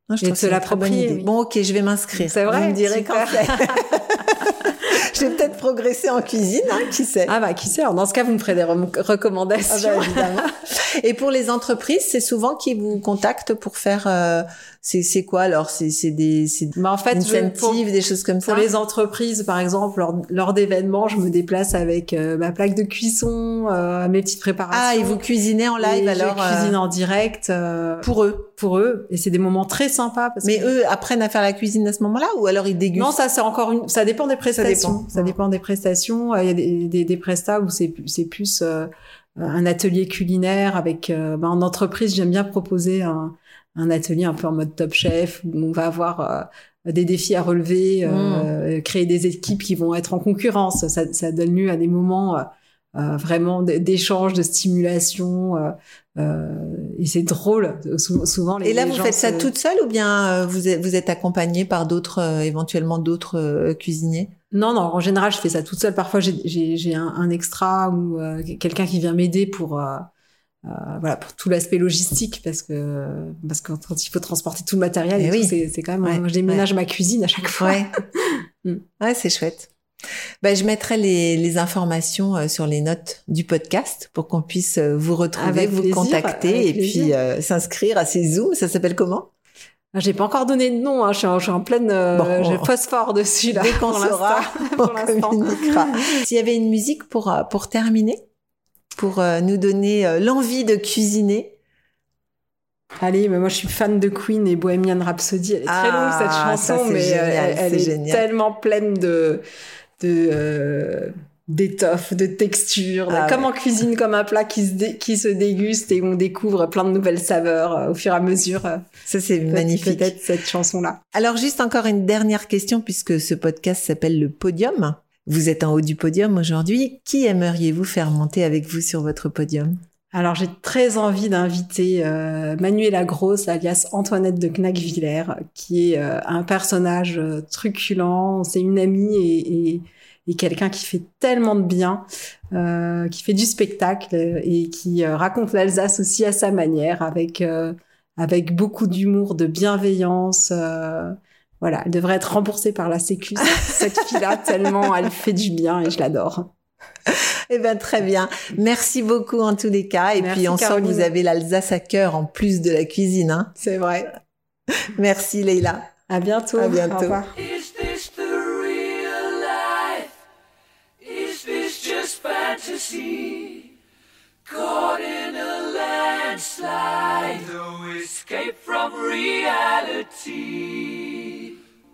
Non, je Et bonne l'approprier, idée. oui. Bon, ok, je vais m'inscrire. C'est vrai Vous me direz quand c'est. (laughs) je vais peut-être progresser en cuisine, hein, qui sait. Ah bah qui sait Alors, Dans ce cas, vous me ferez des rem- Ah recommandations. bah, évidemment. (laughs) Et pour les entreprises, c'est souvent qui vous contactent pour faire. euh, c'est c'est quoi alors? C'est c'est des c'est Mais en fait, incentives, pour- des choses comme ça? Pour les entreprises, par exemple, lors, lors d'événements, je me déplace avec euh, ma plaque de cuisson, euh, mes petites préparations. Ah, et vous cuisinez en live Et alors Je euh, cuisine en direct euh, pour eux, pour eux, et c'est des moments très sympas. Parce Mais que... eux apprennent à faire la cuisine à ce moment-là ou alors ils dégustent? Non, ça c'est encore une, ça dépend des prestations. Ça dépend. dépend, des prestations. Euh, Il y a des, des, des prestats où c'est plus- c'est plus euh, un atelier culinaire avec. ben, en entreprise, j'aime bien proposer un, un atelier un peu en mode Top Chef où on va avoir euh, des défis à relever, euh, créer des équipes qui vont être en concurrence. Ça, ça donne lieu à des moments euh, euh, vraiment d'échanges, de stimulation. Euh, euh, et c'est drôle. Souvent, les, et là, les vous gens faites ça se- toute seule ou bien vous êtes, vous êtes accompagnée par d'autres, euh, éventuellement d'autres cuisiniers? Non, non. En général, je fais ça toute seule. Parfois, j'ai- un, un extra ou euh, quelqu'un qui vient m'aider pour euh, voilà pour tout l'aspect logistique parce que parce que quand il faut transporter tout le matériel et, oui. c'est quand même. Ouais, je déménage ma cuisine à chaque fois. Ouais. (laughs) Mm. ouais, c'est chouette. Ben, je mettrai les, les informations euh, sur les notes du podcast pour qu'on puisse euh, vous retrouver, Avec vous plaisir, contacter et plaisir. puis euh, s'inscrire à ces Zooms. Ça s'appelle comment? Ah, J'ai pas encore donné de nom. Hein. Je, suis en, je suis en pleine euh, Bon. j'ai phosphore dessus là. Dès qu'on saura, (laughs) on communiquera. S'il y avait une musique pour, pour terminer, pour euh, nous donner euh, l'envie de cuisiner, Allez, mais moi je suis fan de Queen et Bohemian Rhapsody. Elle est très Ah, longue cette ça, chanson, mais génial, elle, est tellement pleine de de euh, d'étoffe, de texture, Ah comme ouais. en cuisine, comme un plat qui se dé- qui se déguste et on découvre plein de nouvelles saveurs euh, au fur et à mesure. euh, ça c'est magnifique. Peut-être cette chanson là. Alors juste encore une dernière question puisque ce podcast s'appelle le podium. Vous êtes en haut du podium aujourd'hui. Qui aimeriez-vous faire monter avec vous sur votre podium? Alors j'ai très envie d'inviter euh, Manuela Grosse, alias Antoinette de Knackviller, qui est euh, un personnage euh, truculent. C'est une amie et, et, et quelqu'un qui fait tellement de bien, qui fait du spectacle et qui raconte l'Alsace aussi à sa manière, avec avec beaucoup d'humour, de bienveillance. Voilà, elle devrait être remboursée par la Sécu, (laughs) cette fille-là, tellement elle fait du bien et je l'adore. Eh bien très bien. Merci beaucoup en tous les cas. Et Merci, puis on sent que Caroline. vous avez l'Alsace à cœur en plus de la cuisine. Hein. C'est vrai. Merci Leïla. À bientôt. À bientôt. Au revoir. Is this the real life? Is this just fantasy? Caught in a landslide, no escape from reality.